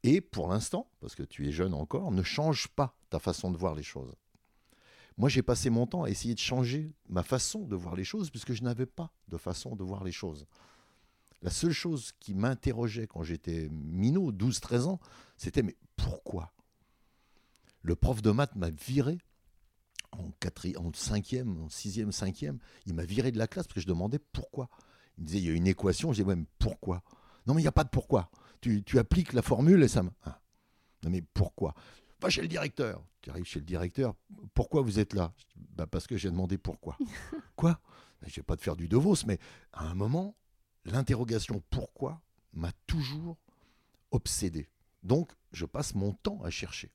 Et pour l'instant, parce que tu es jeune encore, ne change pas ta façon de voir les choses. Moi, j'ai passé mon temps à essayer de changer ma façon de voir les choses, puisque je n'avais pas de façon de voir les choses. La seule chose qui m'interrogeait quand j'étais minot, 12-13 ans, c'était mais pourquoi? Le prof de maths m'a viré en, quatrième, en cinquième, en sixième, cinquième. Il m'a viré de la classe parce que je demandais pourquoi. Il me disait il y a une équation. Je disais mais pourquoi? Non, mais il n'y a pas de pourquoi. Tu, appliques la formule et ça me. Ah. Non, mais pourquoi? Va chez le directeur. Tu arrives chez le directeur. Pourquoi vous êtes là? Bah Parce que j'ai demandé pourquoi. Quoi? Je ne vais pas te faire du Devos, mais à un moment, l'interrogation pourquoi m'a toujours obsédé. Donc, je passe mon temps à chercher.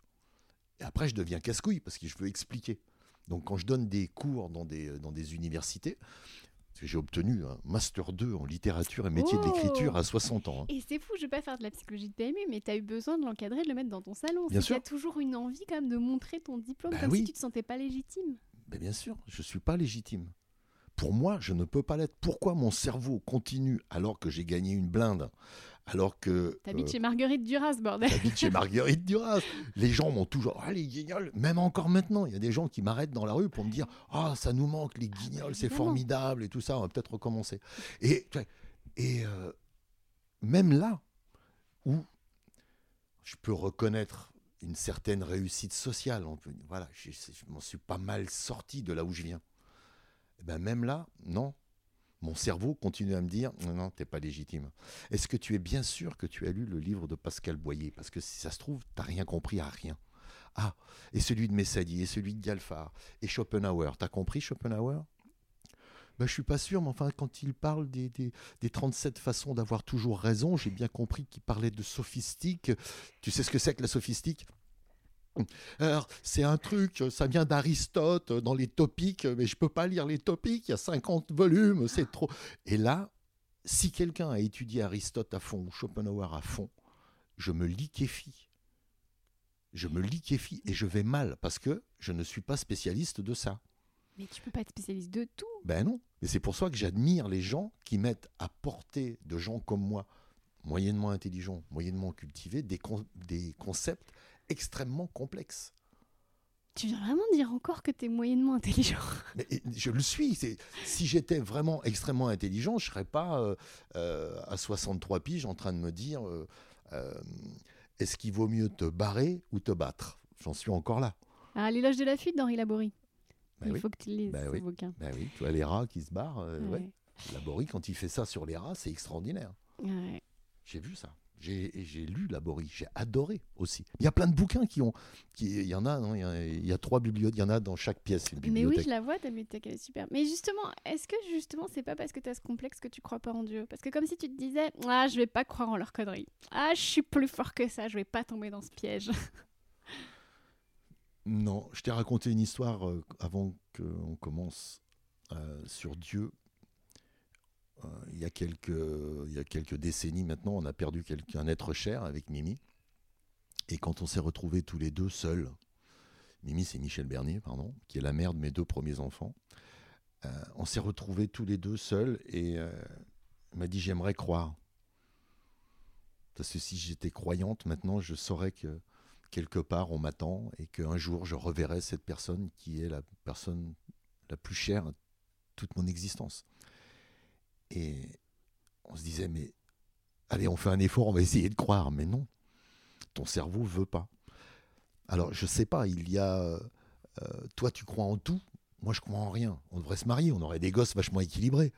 Et après, je deviens casse-couille parce que je veux expliquer. Donc, quand je donne des cours dans des, dans des universités, j'ai obtenu un Master 2 en littérature et métier de l'écriture à 60 ans. Hein. Et c'est fou, je vais pas faire de la psychologie de PMU, mais tu as eu besoin de l'encadrer, de le mettre dans ton salon. Bien sûr. Tu as toujours une envie quand même de montrer ton diplôme bah comme si tu te sentais pas légitime? Mais bien sûr, je suis pas légitime. Pour moi, je ne peux pas l'être. Pourquoi mon cerveau continue alors que j'ai gagné une blinde alors que. T'habites euh, chez Marguerite Duras, bordel. T'habites chez Marguerite Duras. Les gens m'ont toujours. Ah, les guignols. Même encore maintenant, il y a des gens qui m'arrêtent dans la rue pour me dire Ah, ça nous manque, les guignols, c'est formidable et tout ça, on va peut-être recommencer. Et, et euh, même là, où je peux reconnaître une certaine réussite sociale, on peut, voilà, je, je m'en suis pas mal sorti de là où je viens. Et eh ben même là, non. Mon cerveau continue à me dire non, non, t'es pas légitime. Est-ce que tu es bien sûr que tu as lu le livre de Pascal Boyer? Parce que si ça se trouve, t'as rien compris à rien. Ah, et celui de Messadi, et celui de Dialphard, et Schopenhauer. T'as compris Schopenhauer? Ben, je suis pas sûr, mais enfin, quand il parle des, des, des 37 façons d'avoir toujours raison, j'ai bien compris qu'il parlait de sophistique. Tu sais ce que c'est que la sophistique? C'est un truc, ça vient d'Aristote dans les topiques, mais je peux pas lire les topiques, il y a 50 volumes, c'est trop. Et là, si quelqu'un a étudié Aristote à fond ou Schopenhauer à fond, je me liquéfie. Je me liquéfie et je vais mal parce que je ne suis pas spécialiste de ça. Mais tu peux pas être spécialiste de tout. Ben non. Et c'est pour ça que j'admire les gens qui mettent à portée de gens comme moi, moyennement intelligents, moyennement cultivés, des, des concepts extrêmement complexes. Tu viens vraiment dire encore que tu es moyennement intelligent Mais Je le suis. Si j'étais vraiment extrêmement intelligent, je ne serais pas euh, euh, à 63 piges en train de me dire euh, est-ce qu'il vaut mieux te barrer ou te battre? J'en suis encore là. Ah, L'éloge de la fuite d'Henri Laborie. il faut que tu lises bah ce oui. bouquin. Bah oui, tu vois les rats qui se barrent. Ouais. Laborie, quand il fait ça sur les rats, c'est extraordinaire. J'ai vu ça. J'ai lu Laborie, j'ai adoré aussi. Il y a plein de bouquins qui ont. Qui, il y en a, non il, y a, il y a trois bibliothèques, il y en a dans chaque pièce. Une Mais oui, je la vois, ta bibliothèque, elle est super. Mais justement, est-ce que justement, c'est pas parce que tu as ce complexe que tu crois pas en Dieu? Parce que comme si tu te disais, ah, je vais pas croire en leur conneries. Ah, je suis plus fort que ça, je vais pas tomber dans ce piège. non, je t'ai raconté une histoire euh, avant qu'on commence euh, sur Dieu il, y a quelques, il y a quelques décennies maintenant, on a perdu un être cher avec Mimi. Et quand on s'est retrouvés tous les deux seuls, Mimi c'est Michel Bernier, pardon, qui est la mère de mes deux premiers enfants, euh, on s'est retrouvés tous les deux seuls et euh, m'a dit j'aimerais croire. Parce que si j'étais croyante, maintenant je saurais que quelque part on m'attend et qu'un jour je reverrai cette personne qui est la personne la plus chère à toute mon existence. Et on se disait, mais allez, on fait un effort, on va essayer de croire. Mais non, ton cerveau veut pas. Alors, je sais pas, il y a. Euh, toi, tu crois en tout. Moi, je crois en rien. On devrait se marier, on aurait des gosses vachement équilibrés.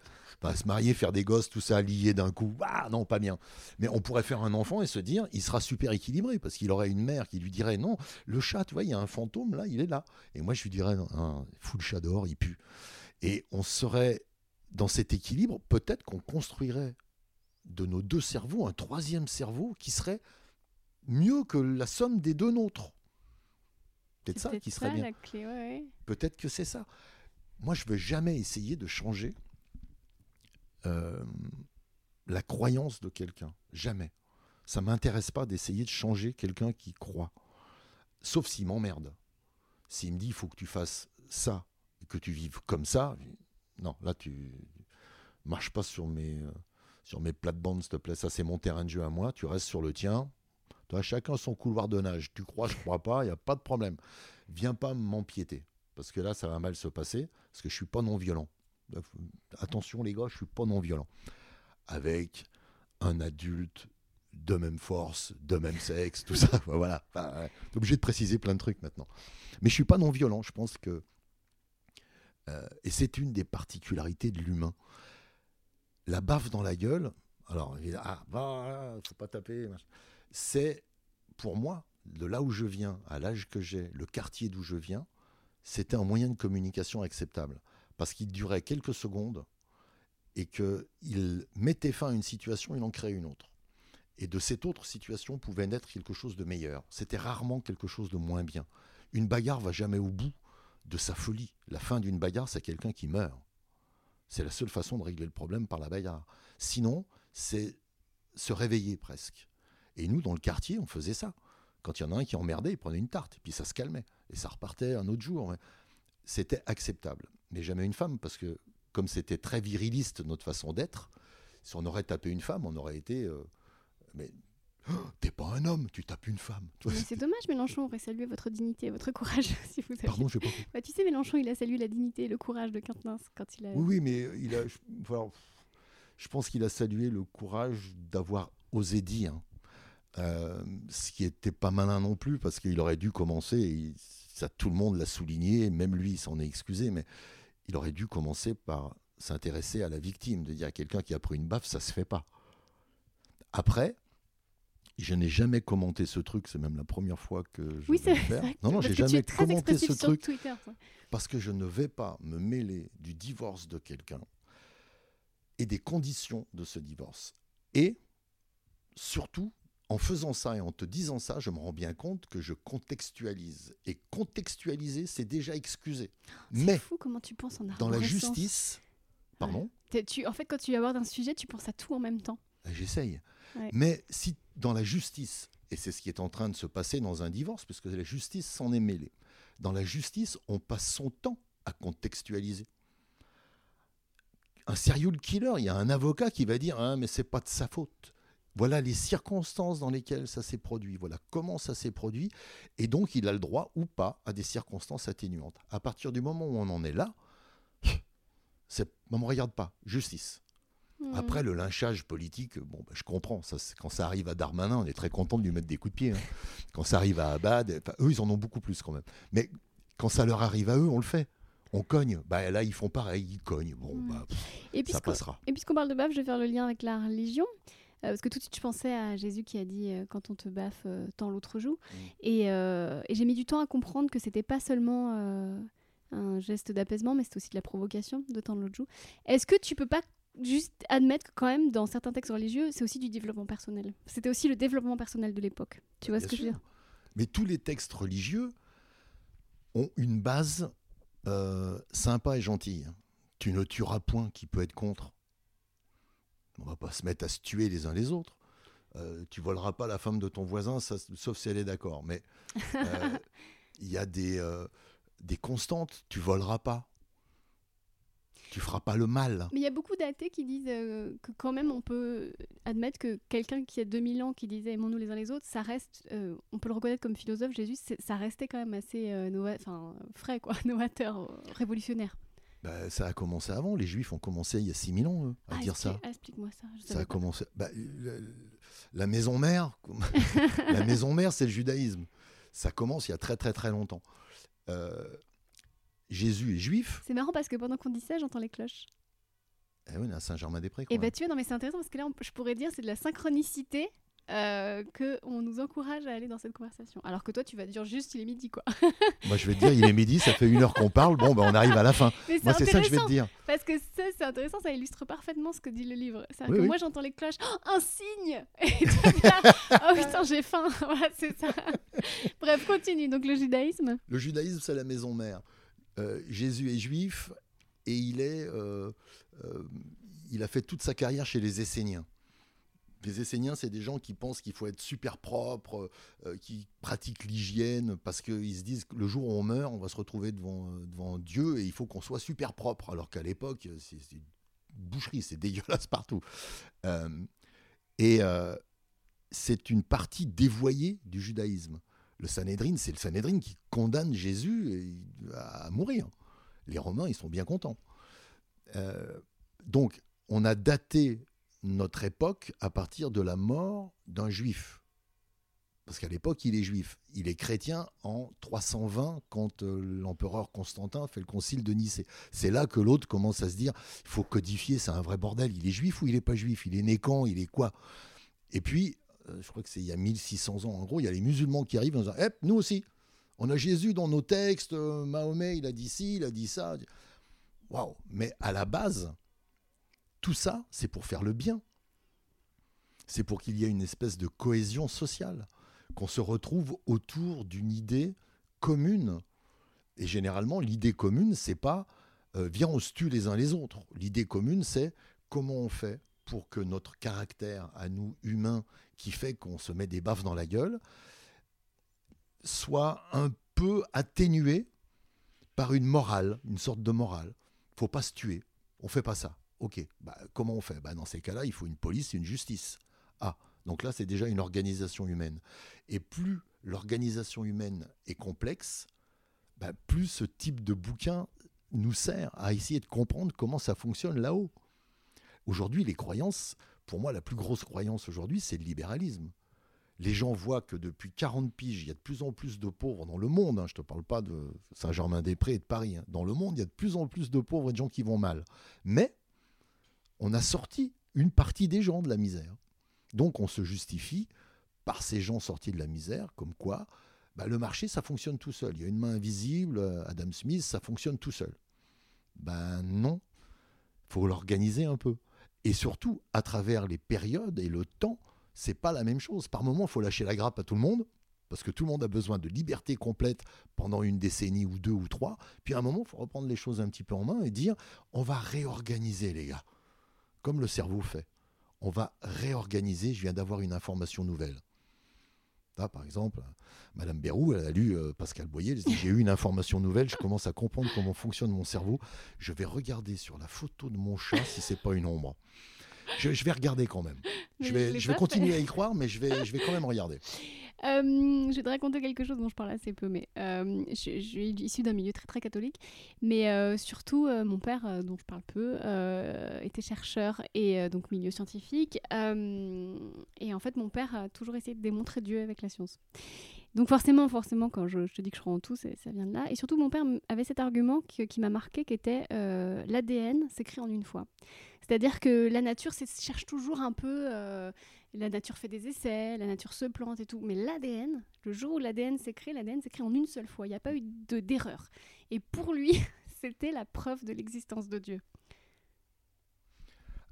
Se marier, faire des gosses, tout ça lié d'un coup. Ah non, pas bien. Mais on pourrait faire un enfant et se dire, il sera super équilibré parce qu'il aurait une mère qui lui dirait, non, le chat, tu vois, il y a un fantôme là, il est là. Et moi, je lui dirais, un fou le chat dehors, il pue. Et on serait dans cet équilibre, peut-être qu'on construirait de nos deux cerveaux un troisième cerveau qui serait mieux que la somme des deux nôtres. Peut-être ça qui serait bien. Peut-être que c'est ça. Moi, je ne veux jamais essayer de changer euh, la croyance de quelqu'un. Jamais. Ça ne m'intéresse pas d'essayer de changer quelqu'un qui croit. Sauf s'il m'emmerde. S'il me dit, il faut que tu fasses ça, et que tu vives comme ça, non, là, tu marches pas sur mes, euh, sur mes plates-bandes, s'il te plaît. Ça, c'est mon terrain de jeu à moi. Tu restes sur le tien. Toi, chacun son couloir de nage. Tu crois, je crois pas, il n'y a pas de problème. Viens pas m'empiéter. Parce que là, ça va mal se passer. Parce que je suis pas non-violent. Attention, les gars, je suis pas non-violent. Avec un adulte de même force, de même sexe, tout ça. voilà. Enfin, obligé de préciser plein de trucs maintenant. Mais je suis pas non-violent. Je pense que euh, et c'est une des particularités de l'humain. La baffe dans la gueule, alors, ah, bah, faut pas taper. C'est, pour moi, de là où je viens, à l'âge que j'ai, le quartier d'où je viens, c'était un moyen de communication acceptable. Parce qu'il durait quelques secondes et qu'il mettait fin à une situation, il en créait une autre. Et de cette autre situation pouvait naître quelque chose de meilleur. C'était rarement quelque chose de moins bien. Une bagarre va jamais au bout de sa folie. La fin d'une bagarre, c'est quelqu'un qui meurt. C'est la seule façon de régler le problème par la bagarre. Sinon, c'est se réveiller presque. Et nous, dans le quartier, on faisait ça. Quand il y en a un qui emmerdait, il prenait une tarte, et puis ça se calmait. Et ça repartait un autre jour. C'était acceptable. Mais jamais une femme, parce que comme c'était très viriliste notre façon d'être, si on aurait tapé une femme, on aurait été... Euh, T'es pas un homme, tu tapes une femme. C'est dommage, Mélenchon aurait salué votre dignité et votre courage. Si vous Pardon, je pas bah, Tu sais, Mélenchon, il a salué la dignité et le courage de Quintenance quand il a. Oui, mais il a. je pense qu'il a salué le courage d'avoir osé dire. Euh, ce qui était pas malin non plus, parce qu'il aurait dû commencer, ça tout le monde l'a souligné, même lui il s'en est excusé, mais il aurait dû commencer par s'intéresser à la victime, de dire à quelqu'un qui a pris une baffe, ça se fait pas. Après, je n'ai jamais commenté ce truc, c'est même la première fois que je oui, vais le faire. Non, non, j'ai jamais commenté ce truc Twitter, parce que je ne vais pas me mêler du divorce de quelqu'un et des conditions de ce divorce. Et surtout, en faisant ça et en te disant ça, je me rends bien compte que je contextualise. Et contextualiser, c'est déjà excuser. Mais fou comment tu penses en dans la justice, pardon. Tu, en fait, quand tu abordes un sujet, tu penses à tout en même temps. Ben, j'essaye. Mais si dans la justice, et c'est ce qui est en train de se passer dans un divorce, puisque la justice s'en est mêlée, dans la justice, on passe son temps à contextualiser. Un serial killer, il y a un avocat qui va dire ah, mais c'est pas de sa faute. Voilà les circonstances dans lesquelles ça s'est produit, voilà comment ça s'est produit, et donc il a le droit ou pas à des circonstances atténuantes. À partir du moment où on en est là, c'est, on ne regarde pas, justice. Hmm. Après, le lynchage politique, bon, bah, je comprends. Ça, quand ça arrive à Darmanin, on est très content de lui mettre des coups de pied. Hein. Quand ça arrive à Abad, eux, ils en ont beaucoup plus quand même. Mais quand ça leur arrive à eux, on le fait. On cogne. Bah, là, ils font pareil, ils cognent. Bon, hmm. bah, et ça passera. Et puisqu'on parle de baffe, je vais faire le lien avec la religion. Euh, parce que tout de suite, je pensais à Jésus qui a dit euh, quand on te baffe, euh, tant l'autre joue. Mm. Et, et j'ai mis du temps à comprendre que c'était pas seulement un geste d'apaisement, mais c'était aussi de la provocation de tendre l'autre joue. Est-ce que tu peux pas juste admettre que quand même dans certains textes religieux, c'est aussi du développement personnel. C'était aussi le développement personnel de l'époque. Tu vois ce que je veux dire? Mais tous les textes religieux ont une base sympa et gentille. Tu ne tueras point qui peut être contre. On va pas se mettre à se tuer les uns les autres. Euh, tu voleras pas la femme de ton voisin, sauf si elle est d'accord. Mais euh, il y a des, euh, des constantes. Tu voleras pas. Tu feras pas le mal. Mais il y a beaucoup d'athées qui disent que quand même on peut admettre que quelqu'un qui a 2000 ans qui disait aimons-nous les uns les autres, ça reste, on peut le reconnaître comme philosophe, Jésus, ça restait quand même assez frais, quoi, novateur, révolutionnaire. Bah, ça a commencé avant. Les Juifs ont commencé il y a 6000 ans à ah, dire ça. Explique-moi ça. ça a commencé. Bah, la maison mère, la maison mère, c'est le judaïsme. Ça commence il y a très très très longtemps. Euh, Jésus est juif. C'est marrant parce que pendant qu'on dit ça, j'entends les cloches. Eh oui, à Saint-Germain-des-Prés. Et bah tu vois, non mais c'est intéressant parce que là, je pourrais dire c'est de la synchronicité euh, qu'on nous encourage à aller dans cette conversation. Alors que toi, tu vas dire juste il est midi, quoi. Moi, je vais te dire il est midi, ça fait une heure qu'on parle, bon, ben, on arrive à la fin. Moi, c'est ça que je vais te dire. Parce que ça, c'est intéressant, ça illustre parfaitement ce que dit le livre. Oui, que moi, j'entends les cloches, oh, un signe Et oh putain, j'ai faim. voilà, c'est ça. Bref, continue. Donc, le judaïsme Le judaïsme, c'est la maison mère. Euh, Jésus est juif et il est. Euh, il a fait toute sa carrière chez les Esséniens. Les Esséniens, c'est des gens qui pensent qu'il faut être super propre, euh, qui pratiquent l'hygiène, parce qu'ils se disent que le jour où on meurt, on va se retrouver devant, euh, Dieu et il faut qu'on soit super propre. Alors qu'à l'époque, c'est une boucherie, c'est dégueulasse partout. Euh, et c'est une partie dévoyée du judaïsme. Le Sanhédrin, c'est le Sanhédrin qui condamne Jésus à mourir. Les Romains, ils sont bien contents. donc, on a daté notre époque à partir de la mort d'un juif. Parce qu'à l'époque, il est juif. Il est chrétien en 320 quand euh, l'empereur Constantin fait le concile de Nicée. C'est là que l'autre commence à se dire, il faut codifier, c'est un vrai bordel. Il est juif ou il n'est pas juif? Il est né quand? Il est quoi? Et puis, euh, je crois que c'est il y a 1600 ans, en gros, il y a les musulmans qui arrivent en disant, eh, nous aussi, on a Jésus dans nos textes, euh, Mahomet, il a dit ci, il a dit ça. Waouh Mais à la base, tout ça, c'est pour faire le bien. C'est pour qu'il y ait une espèce de cohésion sociale, qu'on se retrouve autour d'une idée commune. Et généralement, l'idée commune, c'est pas euh, viens, on se tue les uns les autres. L'idée commune, c'est comment on fait pour que notre caractère à nous humains, qui fait qu'on se met des baffes dans la gueule, soit un peu atténué par une morale, une sorte de morale. Faut pas se tuer. On fait pas ça. Ok, bah, comment on fait? Bah, Dans ces cas-là, il faut une police et une justice. Ah, donc là, c'est déjà une organisation humaine. Et plus l'organisation humaine est complexe, bah, plus ce type de bouquin nous sert à essayer de comprendre comment ça fonctionne là-haut. Aujourd'hui, les croyances, pour moi, la plus grosse croyance aujourd'hui, c'est le libéralisme. Les gens voient que depuis 40 piges, il y a de plus en plus de pauvres dans le monde. hein. je ne te parle pas de Saint-Germain-des-Prés et de Paris. hein. Dans le monde, il y a de plus en plus de pauvres et de gens qui vont mal. Mais on a sorti une partie des gens de la misère. Donc on se justifie par ces gens sortis de la misère, comme quoi bah, le marché, ça fonctionne tout seul. Il y a une main invisible, euh, Adam Smith, ça fonctionne tout seul. Ben non, faut l'organiser un peu. Et surtout, à travers les périodes et le temps, c'est pas la même chose. Par moment, il faut lâcher la grappe à tout le monde, parce que tout le monde a besoin de liberté complète pendant une décennie ou deux ou trois. Puis à un moment, il faut reprendre les choses un petit peu en main et dire on va réorganiser, les gars. Comme le cerveau fait. On va réorganiser. Je viens d'avoir une information nouvelle. Là, par exemple, Madame Bérou, elle a lu euh, Pascal Boyer, elle se dit J'ai eu une information nouvelle, je commence à comprendre comment fonctionne mon cerveau. Je vais regarder sur la photo de mon chat si c'est pas une ombre. Je, je vais regarder quand même. Mais Je vais, je continuer fait. à y croire, mais je vais, je vais quand même regarder. Euh, je vais te raconter quelque chose dont je parle assez peu, mais euh, je, suis issue d'un milieu très très catholique, mais euh, surtout mon père, dont je parle peu, était chercheur et donc milieu scientifique, et en fait mon père a toujours essayé de démontrer Dieu avec la science. Donc forcément, forcément, quand je, te dis que je crois en tout, ça vient de là. Et surtout, mon père avait cet argument qui, m'a marqué, qui était l'ADN s'écrit en une fois. C'est-à-dire que la nature cherche toujours un peu... la nature fait des essais, la nature se plante et tout. Mais l'ADN, le jour où l'ADN s'écrit, l'ADN s'écrit en une seule fois. Il n'y a pas eu de- d'erreur. Et pour lui, c'était la preuve de l'existence de Dieu.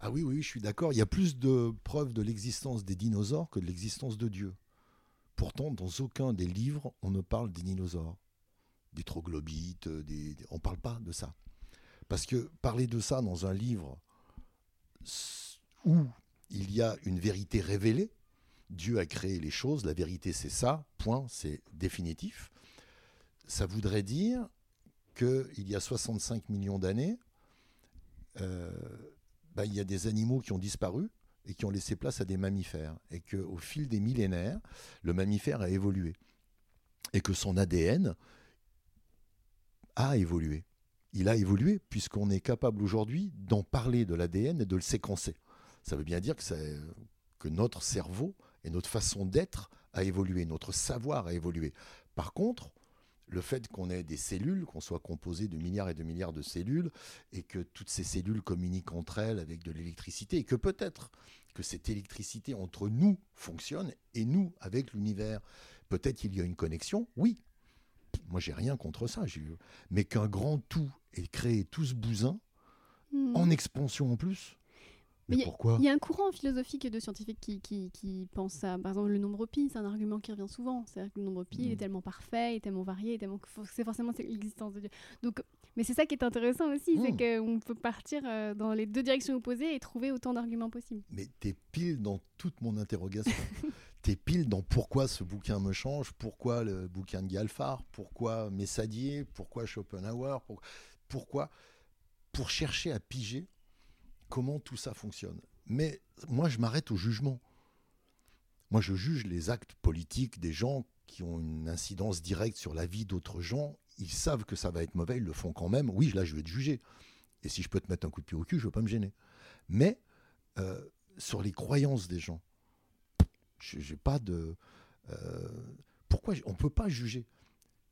Ah oui, oui, je suis d'accord. Il y a plus de preuves de l'existence des dinosaures que de l'existence de Dieu. Pourtant, dans aucun des livres, on ne parle des dinosaures, des troglobites, euh, on ne parle pas de ça. Parce que parler de ça dans un livre où il y a une vérité révélée, Dieu a créé les choses, la vérité c'est ça, point, c'est définitif, ça voudrait dire qu'il y a 65 millions d'années, euh, ben, il y a des animaux qui ont disparu et qui ont laissé place à des mammifères. Et qu'au fil des millénaires, le mammifère a évolué. Et que son ADN a évolué. Il a évolué puisqu'on est capable aujourd'hui d'en parler de l'ADN et de le séquencer. Ça veut bien dire que, notre cerveau et notre façon d'être a évolué, notre savoir a évolué. Par contre, le fait qu'on ait des cellules, qu'on soit composé de milliards et de milliards de cellules, et que toutes ces cellules communiquent entre elles avec de l'électricité, et que peut-être que cette électricité entre nous fonctionne, et nous avec l'univers, peut-être qu'il y a une connexion, oui. Moi, j'ai rien contre ça, mais qu'un grand tout ait créé tout ce bousin, Hmm. en expansion en plus. Mais, Mais pourquoi Il y a un courant philosophique de scientifiques qui, qui, qui pensent à, par exemple, le nombre pi, c'est un argument qui revient souvent. C'est-à-dire que le nombre pi il est Mm. tellement parfait, est tellement varié, est tellement... c'est forcément l'existence de Dieu. Donc, mais c'est ça qui est intéressant aussi, c'est Mm. qu'on peut partir euh, dans les deux directions opposées et trouver autant d'arguments possibles. Mais t'es pile dans toute mon interrogation. t'es pile dans pourquoi ce bouquin me change, pourquoi le bouquin de Galfard, pourquoi Messadier, pourquoi Schopenhauer, pour- pourquoi pour chercher à piger comment tout ça fonctionne. Mais moi, je m'arrête au jugement. Moi, je juge les actes politiques des gens qui ont une incidence directe sur la vie d'autres gens. Ils savent que ça va être mauvais, ils le font quand même. Oui, là, je vais te juger. Et si je peux te mettre un coup de pied au cul, je ne veux pas me gêner. Mais euh, sur les croyances des gens, je j'ai pas de. euh, pourquoi on ne peut pas juger?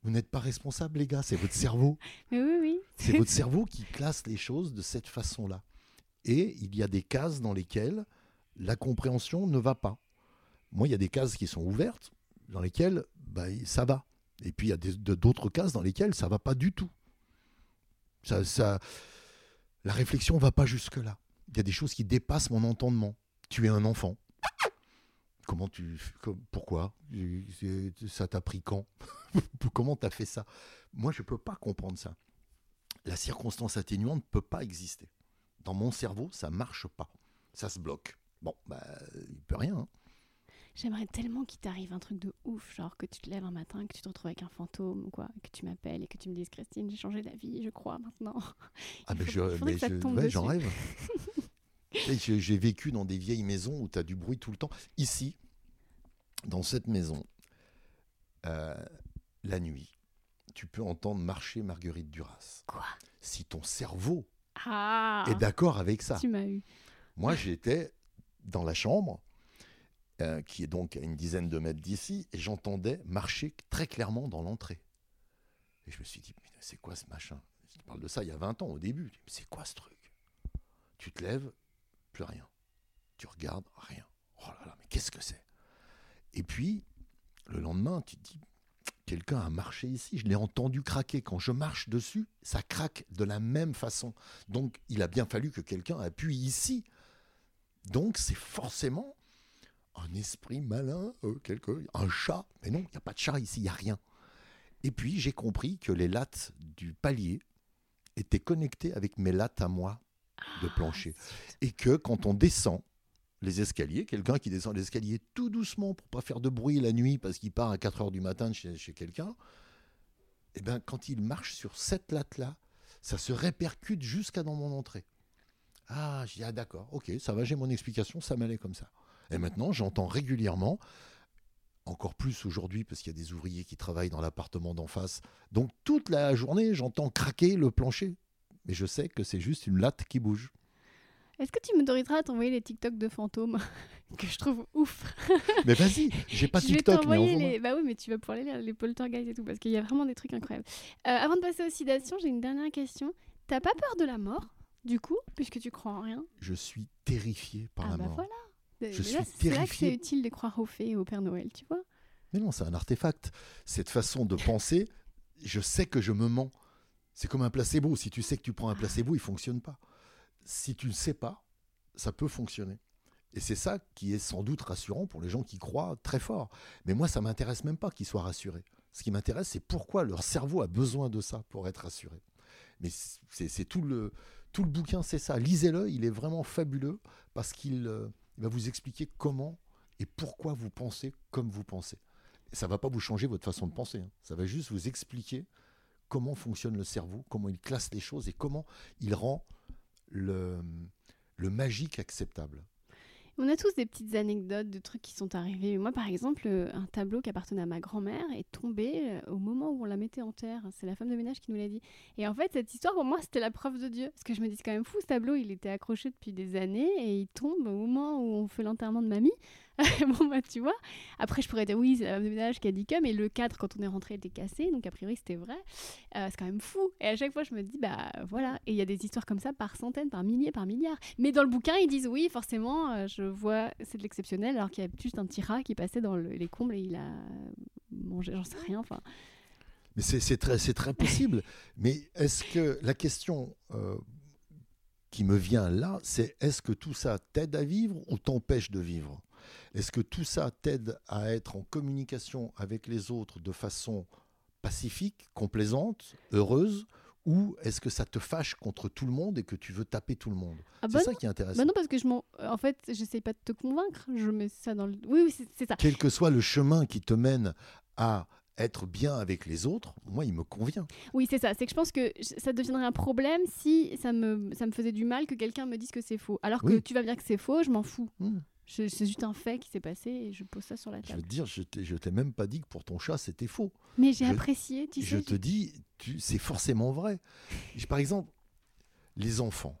Vous n'êtes pas responsable, les gars, c'est votre cerveau. Mais oui, oui. C'est votre cerveau qui classe les choses de cette façon-là. Et il y a des cases dans lesquelles la compréhension ne va pas. Moi, il y a des cases qui sont ouvertes, dans lesquelles bah, ça va. Et puis, il y a d'autres cases dans lesquelles ça va pas du tout. Ça, la réflexion ne va pas jusque-là. Il y a des choses qui dépassent mon entendement. Tu es un enfant. Comment tu. Pourquoi? Ça t'a pris quand? Comment tu as fait ça? Moi, je ne peux pas comprendre ça. La circonstance atténuante ne peut pas exister. Dans mon cerveau, ça marche pas. Ça se bloque. Bon, bah, il peut rien. hein. J'aimerais tellement qu'il t'arrive un truc de ouf, genre que tu te lèves un matin, que tu te retrouves avec un fantôme ou quoi, que tu m'appelles et que tu me dises Christine, j'ai changé d'avis, je crois maintenant. Ah, mais je, ouais, j'en rêve. J'ai vécu dans des vieilles maisons où tu as du bruit tout le temps. Ici, dans cette maison, euh, la nuit, tu peux entendre marcher Marguerite Duras. Quoi? Si ton cerveau Ah est d'accord avec ça. Tu m'as eu. Moi, j'étais dans la chambre euh, qui est donc à une dizaine de mètres d'ici, et j'entendais marcher très clairement dans l'entrée. Et je me suis dit, mais c'est quoi ce machin? Je parle de ça il y a 20 ans au début. C'est quoi ce truc? Tu te lèves, plus rien. Tu regardes, rien. Oh là là, mais qu'est-ce que c'est? Et puis, le lendemain, tu te dis, quelqu'un a marché ici, je l'ai entendu craquer. Quand je marche dessus, ça craque de la même façon. Donc, il a bien fallu que quelqu'un appuie ici. Donc, c'est forcément un esprit malin, euh, quelque, un chat. Mais non, il n'y a pas de chat ici, il n'y a rien. Et puis, j'ai compris que les lattes du palier étaient connectées avec mes lattes à moi de plancher. Et que quand on descend, les escaliers, quelqu'un qui descend l'escalier tout doucement pour pas faire de bruit la nuit parce qu'il part à 4 heures du matin chez, quelqu'un, et eh ben quand il marche sur cette latte-là, ça se répercute jusqu'à dans mon entrée. Ah, j'ai ah d'accord, ok, ça va, j'ai mon explication, ça m'allait comme ça. Et maintenant, j'entends régulièrement, encore plus aujourd'hui parce qu'il y a des ouvriers qui travaillent dans l'appartement d'en face, donc toute la journée, j'entends craquer le plancher. Mais je sais que c'est juste une latte qui bouge. Est-ce que tu m'autoriseras à t'envoyer les TikTok de fantômes que je trouve ouf? Mais vas-y, j'ai pas TikTok. mais les... Bah oui, mais tu vas pouvoir les lire, les poltergeists et tout, parce qu'il y a vraiment des trucs incroyables. Euh, avant de passer aux citations, j'ai une dernière question. T'as pas peur de la mort, du coup, puisque tu crois en rien? Je suis terrifié par ah la bah mort. voilà. Je suis terrifié. C'est là que c'est utile de croire aux fées et au Père Noël, tu vois Mais non, c'est un artefact. Cette façon de penser, je sais que je me mens. C'est comme un placebo. Si tu sais que tu prends un placebo, il fonctionne pas. Si tu ne sais pas, ça peut fonctionner. Et c'est ça qui est sans doute rassurant pour les gens qui croient très fort. Mais moi, ça m'intéresse même pas qu'ils soient rassurés. Ce qui m'intéresse, c'est pourquoi leur cerveau a besoin de ça pour être rassuré. Mais c'est tout le, tout le bouquin, c'est ça. Lisez-le, il est vraiment fabuleux parce qu'il euh, va vous expliquer comment et pourquoi vous pensez comme vous pensez. Et ça va pas vous changer votre façon de penser. Hein. Ça va juste vous expliquer comment fonctionne le cerveau, comment il classe les choses et comment il rend le, magique acceptable. On a tous des petites anecdotes de trucs qui sont arrivés. Moi, par exemple, euh, un tableau qui appartenait à ma grand-mère est tombé euh, au moment où on la mettait en terre. C'est la femme de ménage qui nous l'a dit. Et en fait, cette histoire, pour moi, c'était la preuve de Dieu. Parce que je me dis, c'est quand même fou, ce tableau, il était accroché depuis des années et il tombe au moment où on fait l'enterrement de mamie. bon, bah, tu vois. Après, je pourrais dire, oui, c'est la femme de ménage qui a dit que, mais le cadre, quand on est rentré, était cassé. Donc, a priori, c'était vrai. Euh, c'est quand même fou. Et à chaque fois, je me dis, bah voilà. Et il y a des histoires comme ça par centaines, par milliers, par milliards. Mais dans le bouquin, ils disent, oui, forcément, euh, je vois, c'est de l'exceptionnel, alors qu'il y a juste un petit rat qui passait dans les combles et il a mangé, j'en sais rien. Enfin. Mais c'est très, très possible. mais est-ce que la question. Euh, qui me vient là, c'est est-ce que tout ça t'aide à vivre ou t'empêche de vivre? Est-ce que tout ça t'aide à être en communication avec les autres de façon pacifique, complaisante, heureuse ou est-ce que ça te fâche contre tout le monde et que tu veux taper tout le monde? Ah C'est bah ça qui est intéressant. Bah non, parce que je m'en... En fait, j'essaye pas de te convaincre. Je mets ça dans le... Oui, oui, c'est ça. Quel que soit le chemin qui te mène à être bien avec les autres, moi, il me convient. Oui, c'est ça. C'est que je pense que ça deviendrait un problème si ça me, ça me faisait du mal que quelqu'un me dise que c'est faux. Alors que tu vas me dire que c'est faux, je m'en fous. Mmh. C'est juste un fait qui s'est passé et je pose ça sur la table. Je veux te dire, je t'ai même pas dit que pour ton chat c'était faux. Mais j'ai apprécié, tu sais. Je te dis, c'est forcément vrai. Par exemple, les enfants.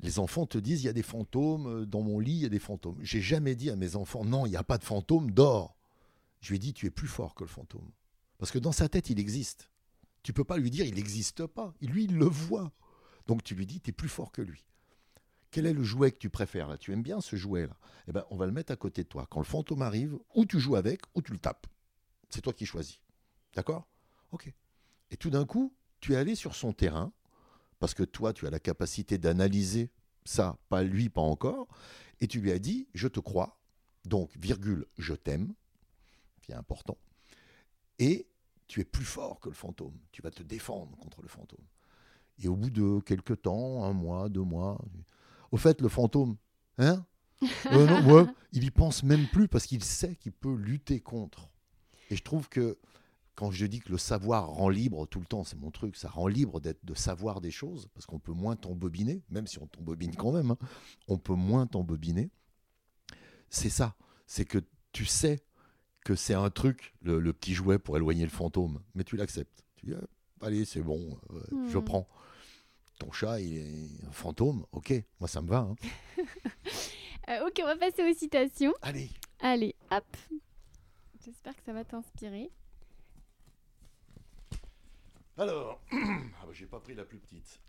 Les enfants te disent, il y a des fantômes, euh, dans mon lit, il y a des fantômes. J'ai jamais dit à mes enfants, non, il n'y a pas de fantôme, dors. Je lui ai dit, tu es plus fort que le fantôme. Parce que dans sa tête, il existe. Tu peux pas lui dire, il n'existe pas. Lui, il le voit. Donc tu lui dis, tu es plus fort que lui. Quel est le jouet que tu préfères là? Tu aimes bien ce jouet là Eh ben, on va le mettre à côté de toi. Quand le fantôme arrive, ou tu joues avec, ou tu le tapes. C'est toi qui choisis. D'accord? Ok. Et tout d'un coup, tu es allé sur son terrain, parce que toi, tu as la capacité d'analyser ça, pas lui, pas encore, et tu lui as dit, je te crois, donc, virgule, je t'aime, qui est important, et tu es plus fort que le fantôme, tu vas te défendre contre le fantôme. Et au bout de quelques temps, un mois, deux mois, au fait, le fantôme, hein euh, Il y pense même plus parce qu'il sait qu'il peut lutter contre. Et je trouve que quand je dis que le savoir rend libre tout le temps, c'est mon truc, ça rend libre d'être, de savoir des choses, parce qu'on peut moins t'embobiner, même si on t'embobine quand même, hein, on peut moins t'embobiner. C'est ça, c'est que tu sais que c'est un truc, le, petit jouet pour éloigner le fantôme, mais tu l'acceptes. Tu dis, ah, allez, c'est bon, euh, je hmm. prends ton chat, il est un fantôme, ok, moi ça me va. Hein. Euh, ok, on va passer aux citations. Allez. Allez, hop. J'espère que ça va t'inspirer. Alors, ah bah, j'ai pas pris la plus petite.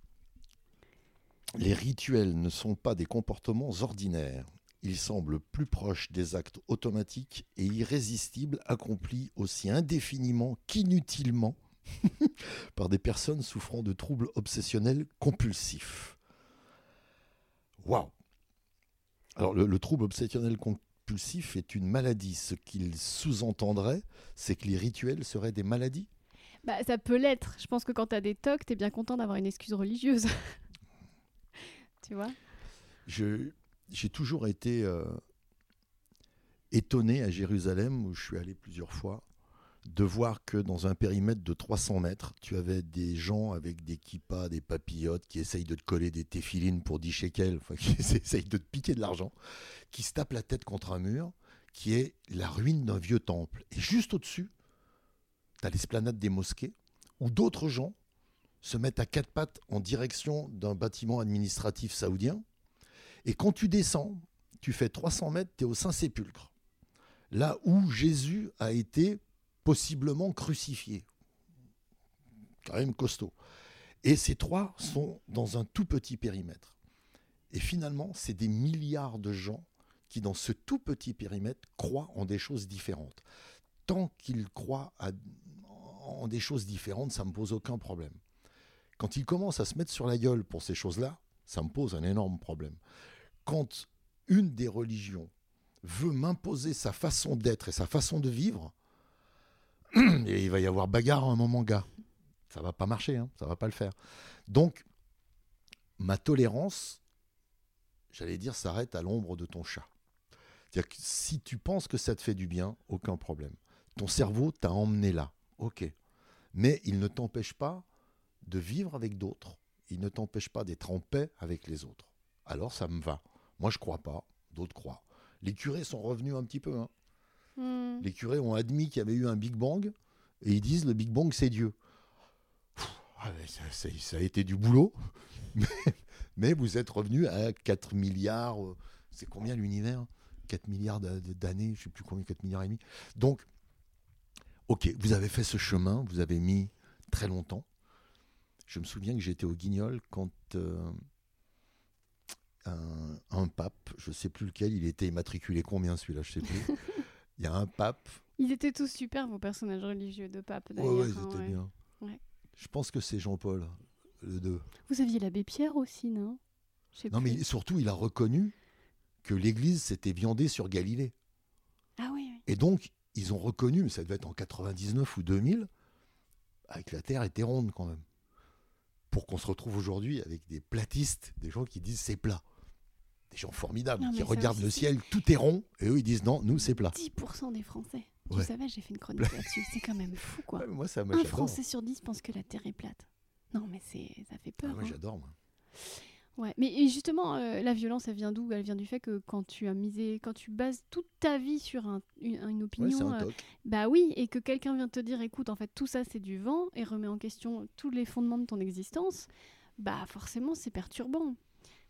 Les rituels ne sont pas des comportements ordinaires. Ils semblent plus proches des actes automatiques et irrésistibles accomplis aussi indéfiniment qu'inutilement par des personnes souffrant de troubles obsessionnels compulsifs. Waouh Alors, le, le trouble obsessionnel compulsif est une maladie. Ce qu'il sous-entendrait, c'est que les rituels seraient des maladies? Bah, ça peut l'être. Je pense que quand t'as des tocs, t'es bien content d'avoir une excuse religieuse. tu vois? Je- J'ai toujours été euh, étonné à Jérusalem, où je suis allé plusieurs fois, de voir que dans un périmètre de 300 mètres, tu avais des gens avec des kippas, des papillotes, qui essayent de te coller des téfilines pour 10 shekels, qui essayent de te piquer de l'argent, qui se tapent la tête contre un mur, qui est la ruine d'un vieux temple. Et juste au-dessus, tu as l'esplanade des mosquées, où d'autres gens se mettent à quatre pattes en direction d'un bâtiment administratif saoudien. Et quand tu descends, tu fais 300 mètres, tu es au Saint-Sépulcre, là où Jésus a été possiblement crucifié. Quand même costaud. Et ces trois sont dans un tout petit périmètre. Et finalement, c'est des milliards de gens qui, dans ce tout petit périmètre, croient en des choses différentes. Tant qu'ils croient à- en des choses différentes, ça ne me pose aucun problème. Quand ils commencent à se mettre sur la gueule pour ces choses-là, ça me pose un énorme problème. Quand une des religions veut m'imposer sa façon d'être et sa façon de vivre, et il va y avoir bagarre à un moment, gars. Ça va pas marcher, hein, ça va pas le faire. Donc, ma tolérance, j'allais dire, s'arrête à l'ombre de ton chat. C'est-à-dire que si tu penses que ça te fait du bien, aucun problème. Ton cerveau t'a emmené là, ok. Mais il ne t'empêche pas de vivre avec d'autres. Il ne t'empêche pas d'être en paix avec les autres. Alors ça me va. Moi je crois pas, d'autres croient. Les curés sont revenus un petit peu. hein. Hmm. Les curés ont admis qu'il y avait eu un Big Bang et ils disent le Big Bang c'est Dieu. Pff, ah ça, ça- ça a été du boulot, mais, mais vous êtes revenu à 4 milliards. euh, C'est combien l'univers? 4 milliards d'a- d'années, je ne sais plus combien, 4 milliards et demi. Donc, ok, vous avez fait ce chemin, vous avez mis très longtemps. Je me souviens que j'étais au Guignol quand euh, un, un pape, je ne sais plus lequel, il était immatriculé combien celui-là, je ne sais plus. Il y a un pape. Ils étaient tous super, vos personnages religieux de pape, Ouais, d'ailleurs. ouais, ils hein, étaient ouais. bien. Ouais. Je pense que c'est Jean-Paul, le 2. Vous aviez l'abbé Pierre aussi, non? Non, plus. mais surtout, il a reconnu que l'Église s'était viandée sur Galilée. Ah oui, oui. Et donc, ils ont reconnu, mais ça devait être en 99 ou 2000, avec la Terre était ronde quand même. Pour qu'on se retrouve aujourd'hui avec des platistes, des gens qui disent c'est plat. Des gens formidables, Non, qui regardent le ciel, tout est rond, et eux ils disent non, nous c'est plat. 10% des Français. Ouais. Tu savais, j'ai fait une chronique là-dessus. C'est quand même fou, quoi. Ouais, moi ça Un. Français sur 10 pense que la Terre est plate. Non, mais c'est, ça fait Ah, peur. moi hein. j'adore. moi. Ouais, mais justement, euh, la violence, elle vient d'où? Elle vient du fait que quand tu as misé, quand tu bases toute ta vie sur un- une, une Ouais, c'est opinion, un euh, bah oui, et que quelqu'un vient te dire, écoute, en fait, tout ça c'est du vent et remet en question tous les fondements de ton existence, bah forcément c'est perturbant.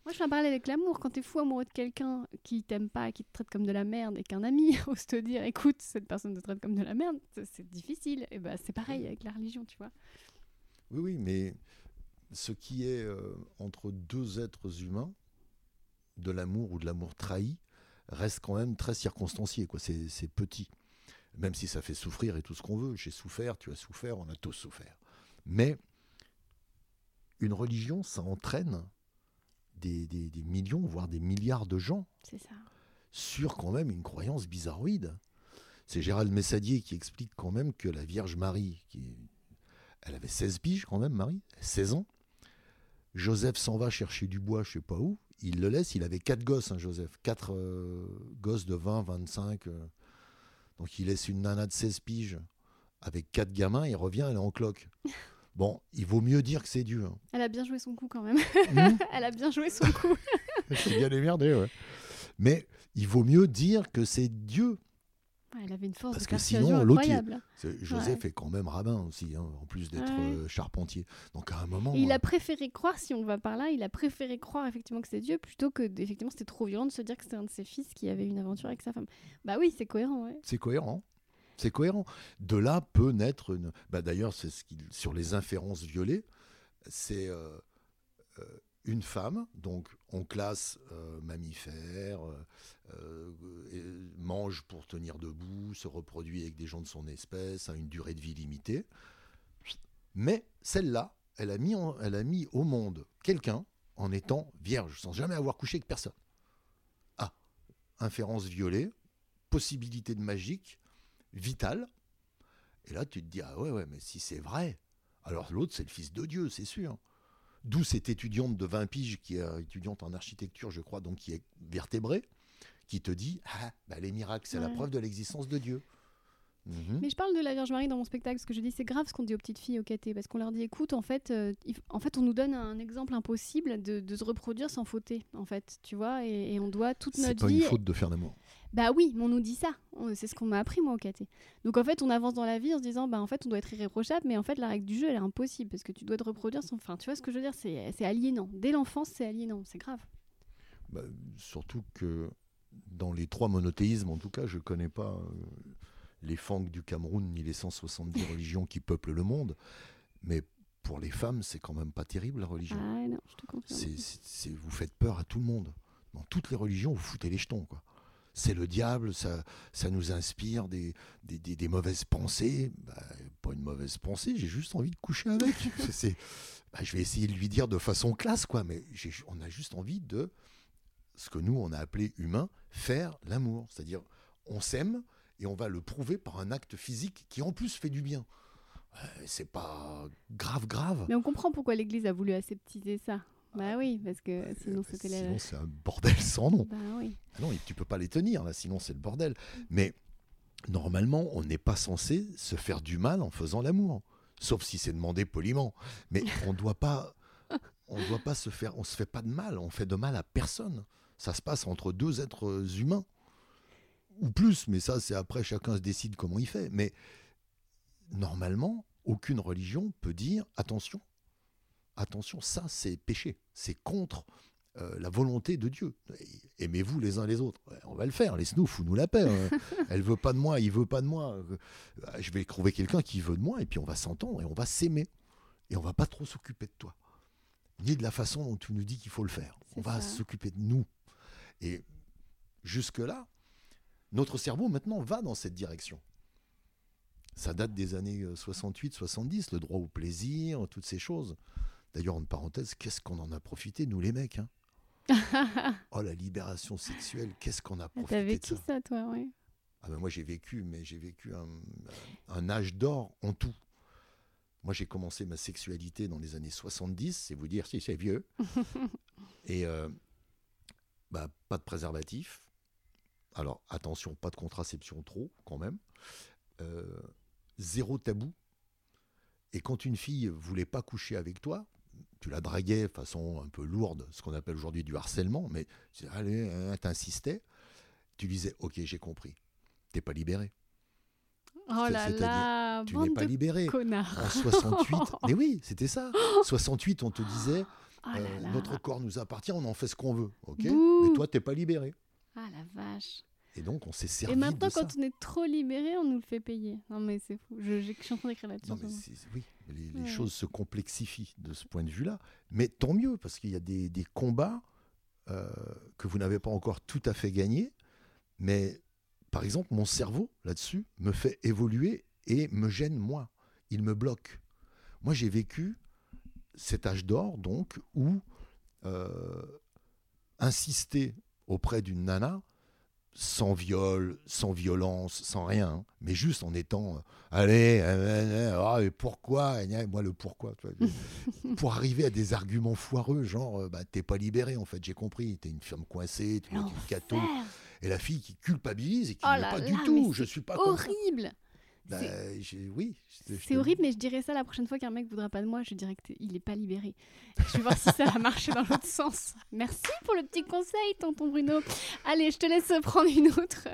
Moi, je fais un parallèle avec l'amour. Quand t'es fou amoureux de quelqu'un qui t'aime pas, qui te traite comme de la merde, et qu'un ami ose te dire, écoute, cette personne te traite comme de la merde, c'est- difficile. Et bah c'est pareil avec la religion, tu vois. Oui, oui, mais ce qui est euh, entre deux êtres humains, de l'amour ou de l'amour trahi, reste quand même très circonstancié. quoi. C'est petit. Même si ça fait souffrir et tout ce qu'on veut. J'ai souffert, tu as souffert, on a tous souffert. Mais une religion, ça entraîne des, des- des millions, voire des milliards de gens C'est ça. sur quand même une croyance bizarroïde. C'est Gérald Messadier qui explique quand même que la Vierge Marie, qui, elle avait 16 piges quand même, Marie, 16 ans. Joseph s'en va chercher du bois, je sais pas où. Il le laisse, il avait quatre gosses, hein, Joseph. Quatre euh, gosses de 20, 25. euh. Donc il laisse une nana de 16 piges avec quatre gamins, il revient, elle est en cloque. Bon, il vaut mieux dire que c'est Dieu. hein. Elle a bien joué son coup quand même. Hmm Elle a bien joué son coup. C'est bien démerdé, ouais. Mais il vaut mieux dire que c'est Dieu. elle avait une force Parce de que sinon, incroyable. Joseph est quand même rabbin aussi, hein, en plus d'être Ouais. euh, charpentier. Donc à un moment. Et il euh, a préféré croire, si on va par là, il a préféré croire effectivement que c'est Dieu plutôt que effectivement c'était trop violent de se dire que c'était un de ses fils qui avait une aventure avec sa femme. Bah oui, c'est cohérent, ouais. C'est cohérent. C'est cohérent. De là peut naître une. Bah, D'ailleurs, c'est sur les inférences violées, c'est euh, euh, une femme. Donc, on classe euh, mammifère, mange pour tenir debout, se reproduit avec des gens de son espèce, a une durée de vie limitée. Mais celle-là, elle a mis, en- elle a mis au monde quelqu'un en étant vierge, sans jamais avoir couché avec personne. Ah, inférence violée, possibilité de magique, vitale. Et là, tu te dis, ah ouais, ouais, mais si c'est vrai, alors l'autre, c'est le fils de Dieu, c'est sûr. D'où cette étudiante de 20 piges, qui est étudiante en architecture, je crois, donc qui est vertébrée, qui te dit, ah, bah, les miracles, c'est la preuve de l'existence de Dieu. Mhm. Mais je parle de la Vierge Marie dans mon spectacle parce que je dis c'est grave ce qu'on dit aux petites filles au caté parce qu'on leur dit écoute en fait euh, en fait on nous donne un exemple impossible de, de se reproduire sans fauter en fait tu vois et, et on doit toute C'est notre pas vie une faute de faire l'amour. bah oui mais on nous dit ça c'est ce qu'on m'a appris moi au caté donc en fait on avance dans la vie en se disant bah en fait on doit être irréprochable mais en fait la règle du jeu elle est impossible parce que tu dois te reproduire sans enfin tu vois ce que je veux dire c'est c'est aliénant dès l'enfance c'est aliénant c'est grave Bah, surtout que dans les trois monothéismes, en tout cas, je ne connais pas euh, les Fangs du Cameroun ni les 170 religions qui peuplent le monde. Mais pour les femmes, c'est quand même pas terrible la religion. ah non je te vous faites peur à tout le monde. Dans toutes les religions, vous foutez les jetons. quoi. C'est le diable, ça, ça nous inspire des, des, des- des mauvaises pensées. Bah, pas une mauvaise pensée, j'ai juste envie de coucher avec. C'est- bah, je vais essayer de lui dire de façon classe, quoi, mais on a juste envie de ce que nous, on a appelé humain, faire l'amour. C'est-à-dire, on s'aime et on va le prouver par un acte physique qui en plus fait du bien. Euh, c'est pas grave, grave. mais on comprend pourquoi l'église a voulu aseptiser ça bah oui parce que sinon Euh, c'était la Sinon, c'est un bordel sans nom. bah oui Ah non, tu peux pas les tenir, là, sinon c'est le bordel. Mais normalement, on n'est pas censé se faire du mal en faisant l'amour. Sauf si c'est demandé poliment. Mais on doit pas. On doit pas se faire. On se fait pas de mal. On fait de mal à personne. Ça se passe entre deux êtres humains. Ou plus, mais ça, c'est après, chacun se décide comment il fait. Mais normalement, aucune religion peut dire attention, attention, ça c'est péché, c'est contre euh, la volonté de Dieu. Aimez-vous les uns les autres. On va le faire, les snoof, fous-nous la paix. hein. Elle veut pas de moi, il veut pas de moi. Euh, Je vais trouver quelqu'un qui veut de moi et puis on va s'entendre et on va s'aimer. Et on va pas trop s'occuper de toi. Ni de la façon dont tu nous dis qu'il faut le faire. On va s'occuper de nous. Et jusque-là, notre cerveau maintenant va dans cette direction. Ça date des années 68-70, le droit au plaisir, toutes ces choses. D'ailleurs, en parenthèse, qu'est-ce qu'on en a profité, nous les mecs hein? Oh, la libération sexuelle, qu'est-ce qu'on a Ah, profité T'as de vécu ça? ça, toi, ouais. ah ben moi j'ai vécu, mais j'ai vécu un, un âge d'or en tout. Moi j'ai commencé ma sexualité dans les années 70, c'est vous dire si c'est vieux. Et euh, bah, pas de préservatif. Alors attention, pas de contraception trop quand même. Euh, zéro tabou. Et quand une fille voulait pas coucher avec toi, tu la draguais de façon un peu lourde, ce qu'on appelle aujourd'hui du harcèlement, mais tu disais, allez, hein, t'insistais, tu disais, ok, j'ai compris, t'es pas libéré. Oh là là, Tu n'es pas libéré. connards. En 68, mais oui, c'était ça. 68, on te disait, Oh là euh, là. notre corps nous appartient, on en fait ce qu'on veut, ok? Bouh. Mais toi, t'es pas libéré. Ah la vache. Et donc, on s'est servi Et maintenant, de ça. quand on est trop libéré, on nous le fait payer. Non mais c'est fou. Je, j'ai- je suis en train d'écrire là-dessus. Oui, les, les Ouais. choses se complexifient de ce point de vue-là. Mais tant mieux, parce qu'il y a des, des combats euh, que vous n'avez pas encore tout à fait gagnés. Mais par exemple, mon cerveau, là-dessus, me fait évoluer et me gêne, moi. Il me bloque. Moi, j'ai vécu cet âge d'or, donc, où euh, insister auprès d'une nana, sans viol, sans violence, sans rien, hein, mais juste en étant, euh, allez, euh, euh, euh, et pourquoi, et moi le pourquoi, tu vois, pour arriver à des arguments foireux, genre, bah, t'es pas libéré en fait, j'ai compris, t'es une femme coincée, tu es une L'enfer. et la fille qui culpabilise et qui Oh n'est pas là, du tout, je suis pas ça. Bah, oui, C'est horrible, mais je dirais ça la prochaine fois qu'un mec voudra pas de moi, je dirais qu'il est pas libéré. Je vais voir si ça va marcher dans l'autre sens. Merci pour le petit conseil, tonton Bruno. Allez, je te laisse prendre une autre.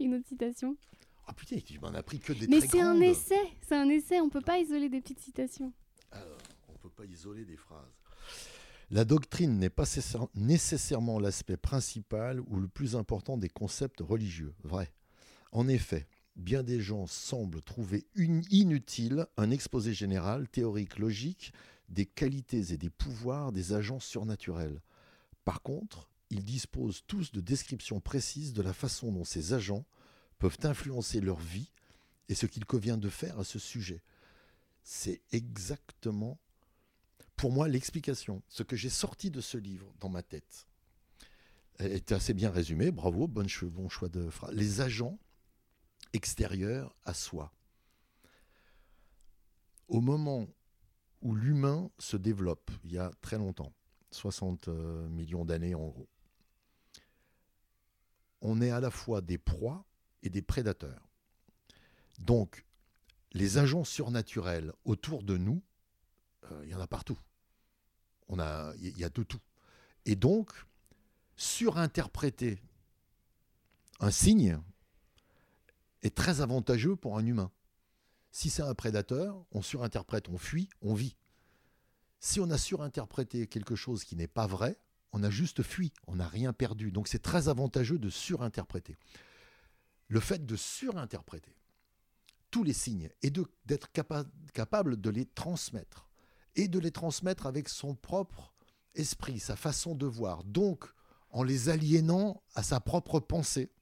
Une autre citation. Ah putain, tu m'en as pris que des Mais c'est un essai, c'est un essai, on peut pas isoler des petites citations. Alors, on ne peut pas isoler des phrases. La doctrine n'est pas cessa- nécessairement l'aspect principal ou le plus important des concepts religieux. Vrai. En effet, bien des gens semblent trouver inutile un exposé général, théorique, logique, des qualités et des pouvoirs des agents surnaturels. Par contre, ils disposent tous de descriptions précises de la façon dont ces agents peuvent influencer leur vie et ce qu'il convient de faire à ce sujet. C'est exactement, pour moi, l'explication. Ce que j'ai sorti de ce livre dans ma tête était assez bien résumée. Bravo, bon choix de phrase. Les agents extérieurs à soi. Au moment où l'humain se développe, il y a très longtemps, 60 euh, millions d'années en gros, on est à la fois des proies et des prédateurs. Donc, les agents surnaturels autour de nous, euh, il y en a partout. Il y a de tout. Et donc, surinterpréter un signe est très avantageux pour un humain. Si c'est un prédateur, on surinterprète, on fuit, on vit. Si on a surinterprété quelque chose qui n'est pas vrai, on a juste fui, on n'a rien perdu. Donc c'est très avantageux de surinterpréter. Le fait de surinterpréter tous les signes et d'être capa- capable de les transmettre et de les transmettre avec son propre esprit, sa façon de voir, donc en les aliénant à sa propre pensée,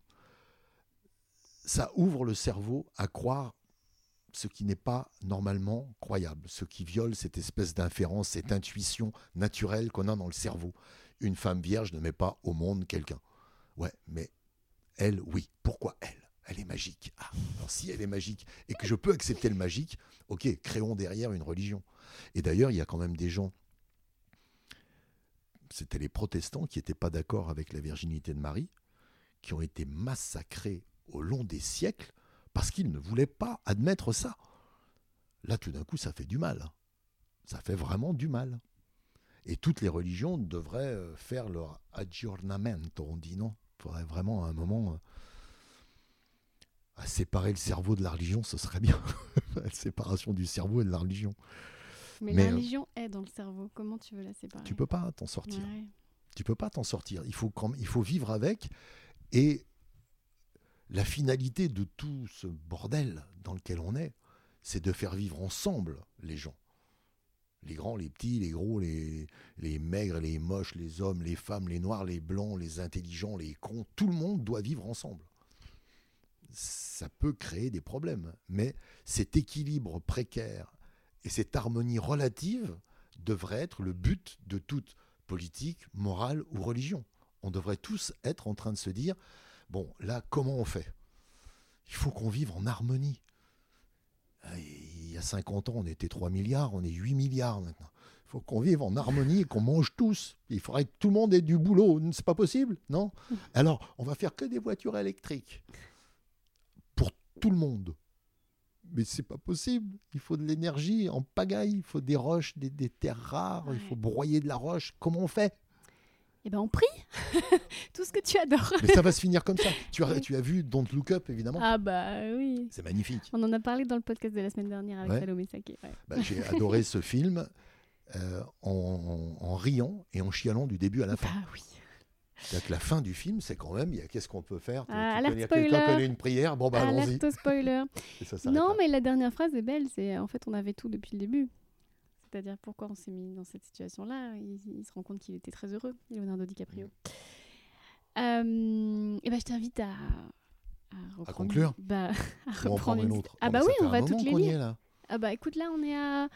ça ouvre le cerveau à croire ce qui n'est pas normalement croyable, ce qui viole cette espèce d'inférence, cette intuition naturelle qu'on a dans le cerveau. Une femme vierge ne met pas au monde quelqu'un. Ouais, mais elle, oui. Pourquoi elle? Elle est magique. Ah, si elle est magique et que je peux accepter le magique, ok, créons derrière une religion. Et d'ailleurs, il y a quand même des gens, c'était les protestants qui n'étaient pas d'accord avec la virginité de Marie, qui ont été massacrés au long des siècles parce qu'ils ne voulaient pas admettre ça. Là, tout d'un coup, ça fait du mal. Ça fait vraiment du mal. Et toutes les religions devraient euh, faire leur aggiornamento, on dit non? Il faudrait vraiment à un moment euh, à séparer le cerveau de la religion, ce serait bien. la séparation du cerveau et de la religion. Mais, Mais, la euh, religion est dans le cerveau, comment tu veux la séparer? Tu peux pas t'en sortir. Ouais. Tu peux pas t'en sortir. Il faut, quand même- il faut vivre avec. Et la finalité de tout ce bordel dans lequel on est, c'est de faire vivre ensemble les gens. Les grands, les petits, les gros, les, les maigres, les moches, les hommes, les femmes, les noirs, les blancs, les intelligents, les cons. Tout le monde doit vivre ensemble. Ça peut créer des problèmes. Mais cet équilibre précaire et cette harmonie relative devrait être le but de toute politique, morale ou religion. On devrait tous être en train de se dire, bon, là, comment on fait? Il faut qu'on vive en harmonie. Euh, Il y a 50 ans, on était 3 milliards, on est 8 milliards maintenant. Il faut qu'on vive en harmonie et qu'on mange tous. Il faudrait que tout le monde ait du boulot. C'est pas possible, non? Alors, on va faire que des voitures électriques. Pour tout le monde. Mais c'est pas possible. Il faut de l'énergie en pagaille. Il faut des roches, des, des terres rares. Il faut broyer de la roche. Comment on fait? Eh ben on prie Tout ce que tu adores. Mais ça va se finir comme ça. Tu as, tu as vu Don't Look Up, évidemment. Ah bah oui. C'est magnifique. On en a parlé dans le podcast de la semaine dernière avec Ouais. Salomé Saké. ouais. Bah, J'ai adoré ce film euh, en, en riant et en chialant du début à la fin. Bah oui. C'est-à-dire que la fin du film, c'est quand même, il y a qu'est-ce qu'on peut faire? Ah, Quelqu'un connaît une prière? Bon, bah allons-y. Spoiler. Ça non, mais la dernière phrase est belle. C'est en fait, on avait tout depuis le début. C'est-à-dire pourquoi on s'est mis dans cette situation-là. Il, il se rend compte qu'il était très heureux, Leonardo DiCaprio. Euh, et ben, je t'invite à, à, reprendre- conclure bah, à On reprendre prendre une... autre. Ah bah oui, on va toutes les lire. est, là. Ah bah écoute, là, on est à...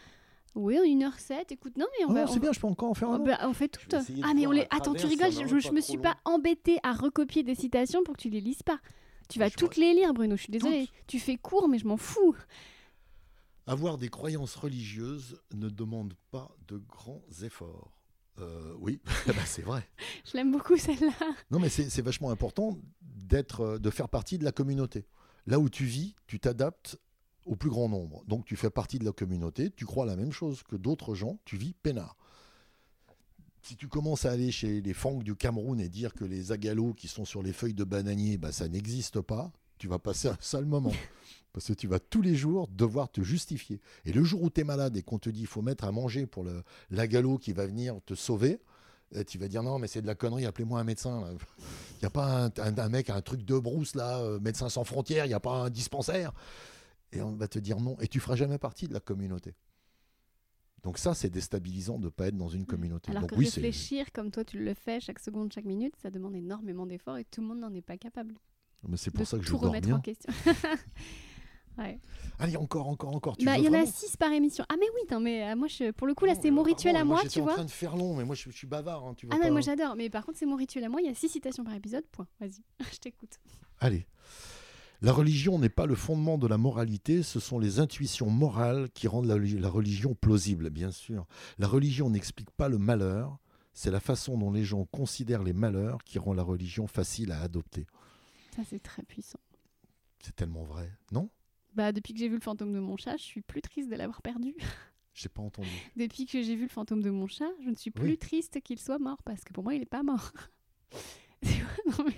Oui, 1h07. Écoute, non, mais on Oh, va... c'est on- bien, je peux encore en faire un Oh, autre. bah, on fait toutes. Ah mais on les... à Attends, tu rigoles, je, me suis pas embêtée à recopier des citations pour que tu les lises pas. Tu vas Je toutes les lire, Bruno, je suis désolée. Tu fais court, mais je m'en fous. Avoir des croyances religieuses ne demande pas de grands efforts. Euh, oui, bah, c'est vrai. Je l'aime beaucoup celle-là. Non, mais c'est vachement important d'être, euh, de faire partie de la communauté. Là où tu vis, tu t'adaptes au plus grand nombre. Donc tu fais partie de la communauté, tu crois la même chose que d'autres gens, tu vis peinard. si tu commences à aller chez les Fang du Cameroun et dire que les agalos qui sont sur les feuilles de bananier, bah, ça n'existe pas, tu vas passer un sale moment. Parce que tu vas tous les jours devoir te justifier. Et le jour où tu es malade et qu'on te dit il faut mettre à manger pour l'agalo qui va venir te sauver, eh, tu vas dire non, mais c'est de la connerie, appelez-moi un médecin. Il n'y a pas un, un, mec, un truc de brousse là, euh, médecin sans frontières, il n'y a pas un dispensaire. Et on va te dire non. Et tu feras jamais partie de la communauté. Donc ça, c'est déstabilisant de ne pas être dans une communauté. Alors Donc, que oui, réfléchir comme toi tu le fais chaque seconde, chaque minute, ça demande énormément d'efforts et tout le monde n'en est pas capable. Mais c'est pour ça que tout je dors remettre bien. en question. ouais. Allez, encore, encore, encore. Bah, il y en a vraiment 6 par émission. Ah mais oui, non, mais euh, moi je, pour le coup là c'est mon rituel à moi, tu en vois. train de faire long, mais moi je, je suis bavard. hein, tu Ah non, moi j'adore. Mais par contre c'est mon rituel à moi. Il y a 6 citations par épisode. Point. Vas-y, je t'écoute. Allez. La religion n'est pas le fondement de la moralité, ce sont les intuitions morales qui rendent la, la religion plausible, bien sûr. La religion n'explique pas le malheur, c'est la façon dont les gens considèrent les malheurs qui rend la religion facile à adopter. Ça c'est très puissant. C'est tellement vrai, non? Bah depuis que j'ai vu le fantôme de mon chat, je suis plus triste de l'avoir perdu. J'ai pas entendu. Depuis que j'ai vu le fantôme de mon chat, je ne suis plus Oui. triste qu'il soit mort parce que pour moi il est pas mort. Tu vois, non,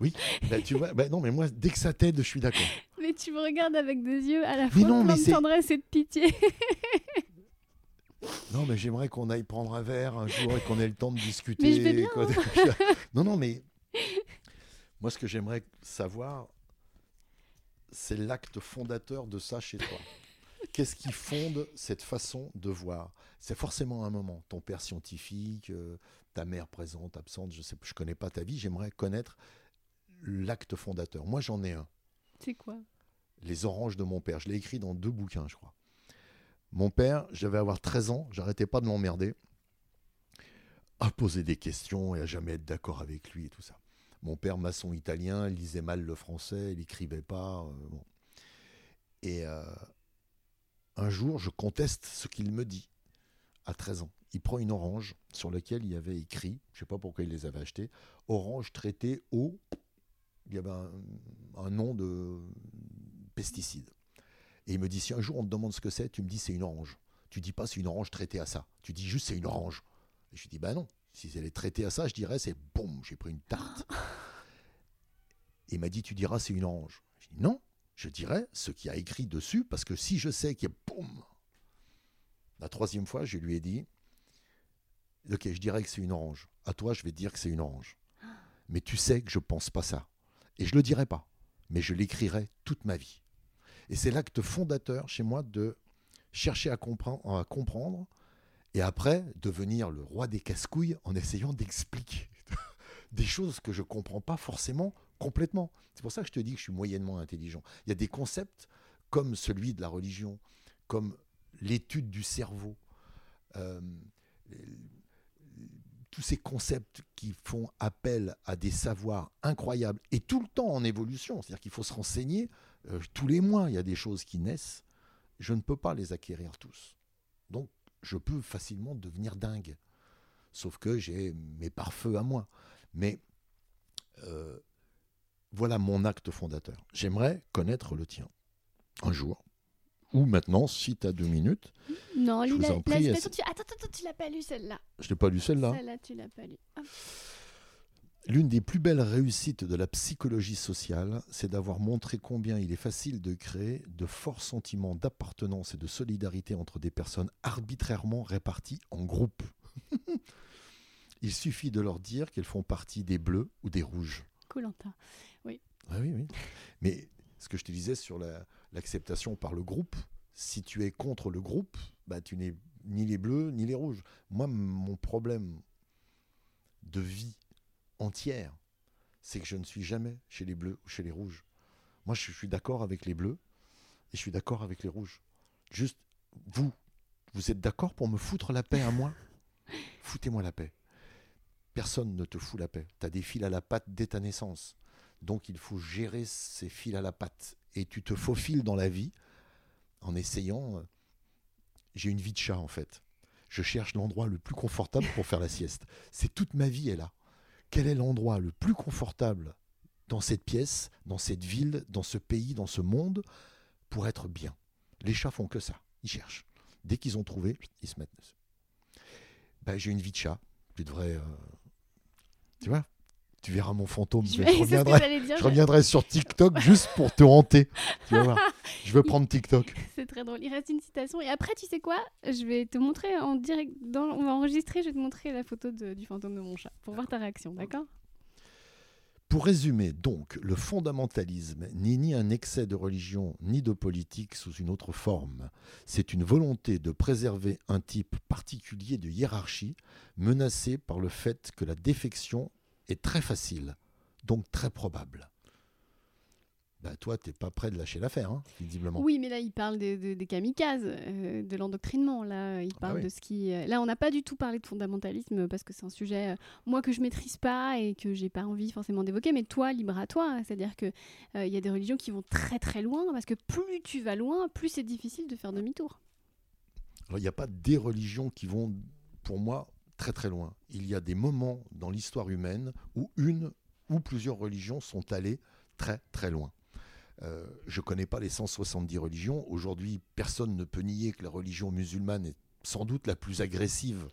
mais, Bah, tu vois, bah, non, mais moi, dès que ça t'aide, je suis d'accord. mais tu me regardes avec des yeux à la fois non, mais plein de tendresse et de pitié. Non, mais j'aimerais qu'on aille prendre un verre un jour et qu'on ait le temps de discuter. Mais je vais bien, quoi. non, non, mais moi, ce que j'aimerais savoir, c'est l'acte fondateur de ça chez toi. Qu'est-ce qui fonde cette façon de voir? C'est forcément un moment. Ton père scientifique, euh, ta mère présente, absente, je sais, je connais pas ta vie. J'aimerais connaître l'acte fondateur. Moi, j'en ai un. C'est quoi? Les oranges de mon père. Je l'ai écrit dans deux bouquins, je crois. Mon père, j'avais avoir 13 ans, j'arrêtais pas de l'emmerder, à poser des questions et à jamais être d'accord avec lui et tout ça. Mon père, maçon italien, lisait mal le français, il écrivait pas. euh. Et euh, un jour, je conteste ce qu'il me dit, à 13 ans. Il prend une orange sur laquelle il y avait écrit, je sais pas pourquoi il les avait achetées, orange traitée au. Il y avait un, un nom de pesticide. Et il me dit si un jour on te demande ce que c'est, tu me dis c'est une orange. Tu dis pas c'est une orange traitée à ça. Tu dis juste c'est une orange. Et je lui dis bah non. Si elle est traitée à ça, je dirais c'est boum, j'ai pris une tarte. Et il m'a dit tu diras c'est une orange. Je dis non, je dirais ce qui a écrit dessus parce que si je sais qu'il y a boum. La troisième fois, je lui ai dit ok, je dirais que c'est une orange. À toi, je vais te dire que c'est une orange. Mais tu sais que je pense pas ça. Et je le dirai pas. Mais je l'écrirai toute ma vie. Et c'est l'acte fondateur chez moi de chercher à, comprendre, à comprendre et après devenir le roi des casse-couilles en essayant d'expliquer des choses que je ne comprends pas forcément complètement. C'est pour ça que je te dis que je suis moyennement intelligent. Il y a des concepts comme celui de la religion, comme l'étude du cerveau, euh, tous ces concepts qui font appel à des savoirs incroyables et tout le temps en évolution. C'est-à-dire qu'il faut se renseigner euh, tous les mois. Il y a des choses qui naissent. Je ne peux pas les acquérir tous. Donc, je peux facilement devenir dingue. Sauf que j'ai mes pare-feux à moi. Mais euh, voilà mon acte fondateur. J'aimerais connaître le tien. Un jour. Ou maintenant, si tu as deux minutes. Non, Je vous la, en prie, tu... Attends, attends, tu l'as pas lu celle-là. Je n'ai pas lu celle-là. Celle-là, tu l'as pas lu. Hop. L'une des plus belles réussites de la psychologie sociale, c'est d'avoir montré combien il est facile de créer de forts sentiments d'appartenance et de solidarité entre des personnes arbitrairement réparties en groupes. il suffit de leur dire qu'elles font partie des bleus ou des rouges. Koh-Lanta. Ah oui, oui. Mais ce que je te disais sur la- l'acceptation par le groupe, si tu es contre le groupe, bah, tu n'es ni les bleus ni les rouges. Moi, mon problème de vie entière, c'est que je ne suis jamais chez les bleus ou chez les rouges. Moi, je suis d'accord avec les bleus et je suis d'accord avec les rouges. Juste, vous, vous êtes d'accord pour me foutre la paix à moi? Foutez-moi la paix. Personne ne te fout la paix. Tu as des fils à la patte dès ta naissance. Donc il faut gérer ces fils à la patte. Et tu te faufiles dans la vie en essayant... euh, J'ai une vie de chat en fait. Je cherche l'endroit le plus confortable pour faire la sieste. C'est toute ma vie est là. Quel est l'endroit le plus confortable dans cette pièce, dans cette ville, dans ce pays, dans ce monde, pour être bien? Les chats font que ça. Ils cherchent. Dès qu'ils ont trouvé, ils se mettent dessus. bah, J'ai une vie de chat. Tu devrais. euh, Tu vois Tu verras mon fantôme. Je, Je, reviendrai, dire. je reviendrai sur TikTok juste pour te hanter. Tu vas voir. Je veux prendre TikTok. C'est très drôle. Il reste une citation. Et après, tu sais quoi? Je vais te montrer en direct. Dans... On va enregistrer. Je vais te montrer la photo de- du fantôme de mon chat pour voir ta réaction. D'accord Pour résumer, donc, le fondamentalisme n'est ni un excès de religion ni de politique sous une autre forme. C'est une volonté de préserver un type particulier de hiérarchie menacé par le fait que la défection est très facile, donc très probable. Bah, toi, t'es pas prêt de lâcher l'affaire, hein, visiblement. Oui, mais là, il parle des, des- des kamikazes, euh, de l'endoctrinement. Là, il Ah parle oui. de ce qui. euh, Là, on n'a pas du tout parlé de fondamentalisme parce que c'est un sujet, euh, moi, que je maîtrise pas et que j'ai pas envie forcément d'évoquer. Mais toi, libre à toi. C'est-à-dire que euh, il y a des religions qui vont très très loin parce que plus tu vas loin, plus c'est difficile de faire demi-tour. Alors, il n'y a pas des religions qui vont, pour moi, très très loin. Il y a des moments dans l'histoire humaine où une ou plusieurs religions sont allées très très loin. Euh, je ne connais pas les 170 religions. Aujourd'hui, personne ne peut nier que la religion musulmane est sans doute la plus agressive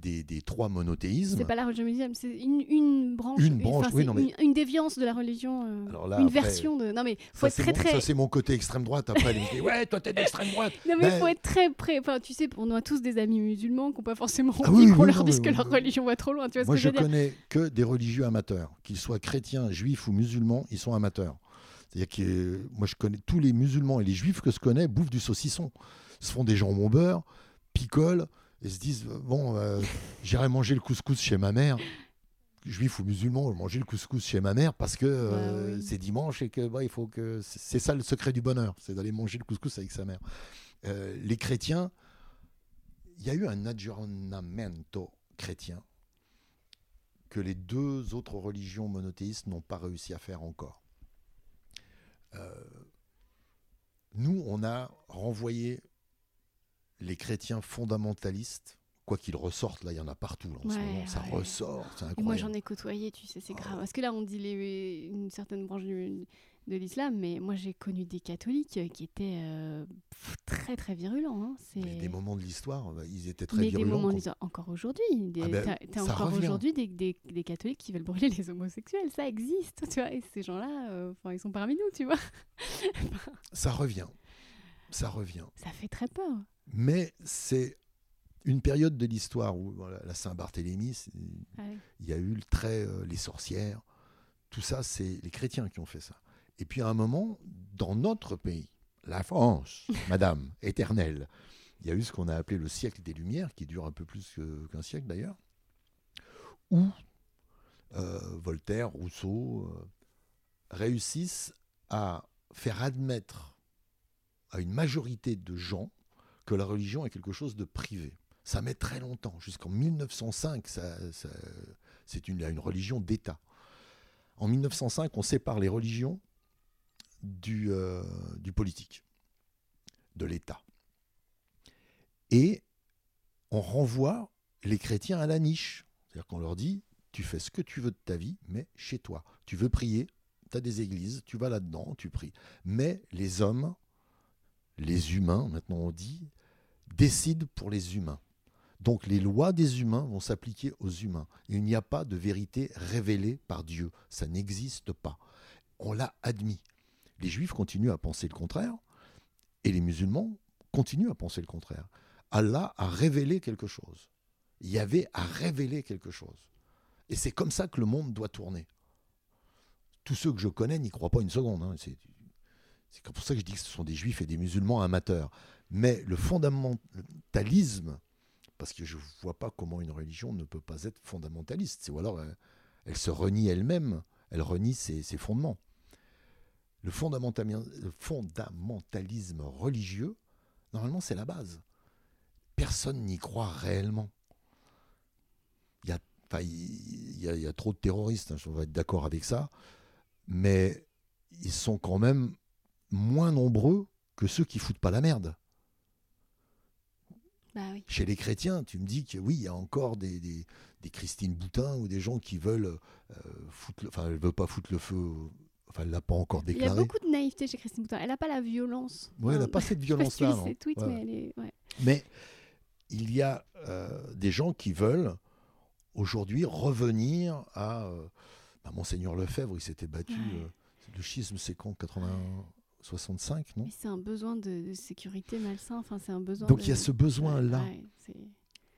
des, des trois monothéismes. C'est pas la religion musulmane, c'est une, une branche, Une branche, enfin, oui, c'est non, mais- une, une déviance de la religion, euh, Alors là, une après, version de. Non mais Ça, faut être très mon, très. ça, c'est mon côté extrême droite. Après, dit Ouais, toi, t'es d'extrême droite. Non mais Ben- faut être très près. Enfin, tu sais, on a tous des amis musulmans qui n'ont pas forcément Ah envie oui, qu'on oui, leur non, dise que leur religion va trop loin. Tu vois Moi, ce que je je veux dire connais que des religieux amateurs, qu'ils soient chrétiens, juifs ou musulmans, ils sont amateurs. C'est-à-dire que moi, je connais tous les musulmans et les juifs que je connais bouffent du saucisson, se font des jambons beurre, picolent et se disent bon, euh, j'irai manger le couscous chez ma mère. Juif ou musulman, manger le couscous chez ma mère parce que euh, Bah oui. c'est dimanche et que bah, il faut que c'est ça le secret du bonheur, c'est d'aller manger le couscous avec sa mère. Euh, les chrétiens, il y a eu un aggiornamento chrétien que les deux autres religions monothéistes n'ont pas réussi à faire encore. Euh, nous, on a renvoyé les chrétiens fondamentalistes, quoi qu'ils ressortent, là, il y en a partout, là, en ce Ouais, moment, ça ressort, c'est Et moi incroyable. j'en ai côtoyé, tu sais, c'est Ah grave. Parce que là on dit les, une certaine branche du- de l'islam, mais moi j'ai connu des catholiques euh, qui étaient euh, très très virulents. hein. C'est- des moments de l'histoire, bah, ils étaient très mais des virulents. moments quoi. encore aujourd'hui. des- Ah ben, T'as encore aujourd'hui des, des- des catholiques qui veulent brûler les homosexuels. Ça existe, tu vois. Et ces gens-là, euh, ils sont parmi nous, tu vois. Ça revient, ça revient. Ça fait très peur. Mais c'est une période de l'histoire où voilà, la Saint-Barthélemy, Ouais. il y a eu le trait, euh, les sorcières, tout ça, c'est les chrétiens qui ont fait ça. Et puis à un moment, dans notre pays, la France, Madame éternelle, il y a eu ce qu'on a appelé le siècle des Lumières, qui dure un peu plus qu'un siècle d'ailleurs, où euh, Voltaire, Rousseau euh, réussissent à faire admettre à une majorité de gens que la religion est quelque chose de privé. Ça met très longtemps, jusqu'en 1905, ça- ça- c'est une, une religion d'État. En 1905, on sépare les religions du, euh, du politique, de l'État. Et on renvoie les chrétiens à la niche. C'est-à-dire qu'on leur dit, tu fais ce que tu veux de ta vie, mais chez toi. Tu veux prier, tu as des églises, tu vas là-dedans, tu pries. Mais les hommes, les humains, maintenant on dit, décident pour les humains. Donc les lois des humains vont s'appliquer aux humains. Il n'y a pas de vérité révélée par Dieu. Ça n'existe pas. On l'a admis. Les juifs continuent à penser le contraire et les musulmans continuent à penser le contraire. Allah a révélé quelque chose. Yahvé a révélé quelque chose. Et c'est comme ça que le monde doit tourner. Tous ceux que je connais n'y croient pas une seconde. hein. C'est c'est pour ça que je dis que ce sont des juifs et des musulmans amateurs. Mais le fondamentalisme, parce que je ne vois pas comment une religion ne peut pas être fondamentaliste, ou alors euh, elle se renie elle-même, elle renie ses fondements. Le, fondamentali- le fondamentalisme religieux, normalement, c'est la base. Personne n'y croit réellement. Il y a, enfin, il y a- il y a trop de terroristes, hein, on va être d'accord avec ça, mais ils sont quand même moins nombreux que ceux qui foutent pas la merde. Bah oui. Chez les chrétiens, tu me dis que oui, il y a encore des, des, des Christine Boutin ou des gens qui veulent euh, foutre, enfin, elle veut pas foutre le feu, enfin, elle l'a pas encore Il y a déclaré. beaucoup de naïveté chez Christine Boutin. Elle n'a pas la violence. Ouais, elle n'a Enfin, pas cette violence-là. Ouais. mais ouais. Il y a euh, des gens qui veulent aujourd'hui revenir à. Euh, bah, Monseigneur Lefebvre, il s'était battu. Euh, le schisme, c'est quand 80, 65, non c'est un besoin de, de sécurité malsain. Enfin, c'est un besoin. Donc de- il y a ce besoin-là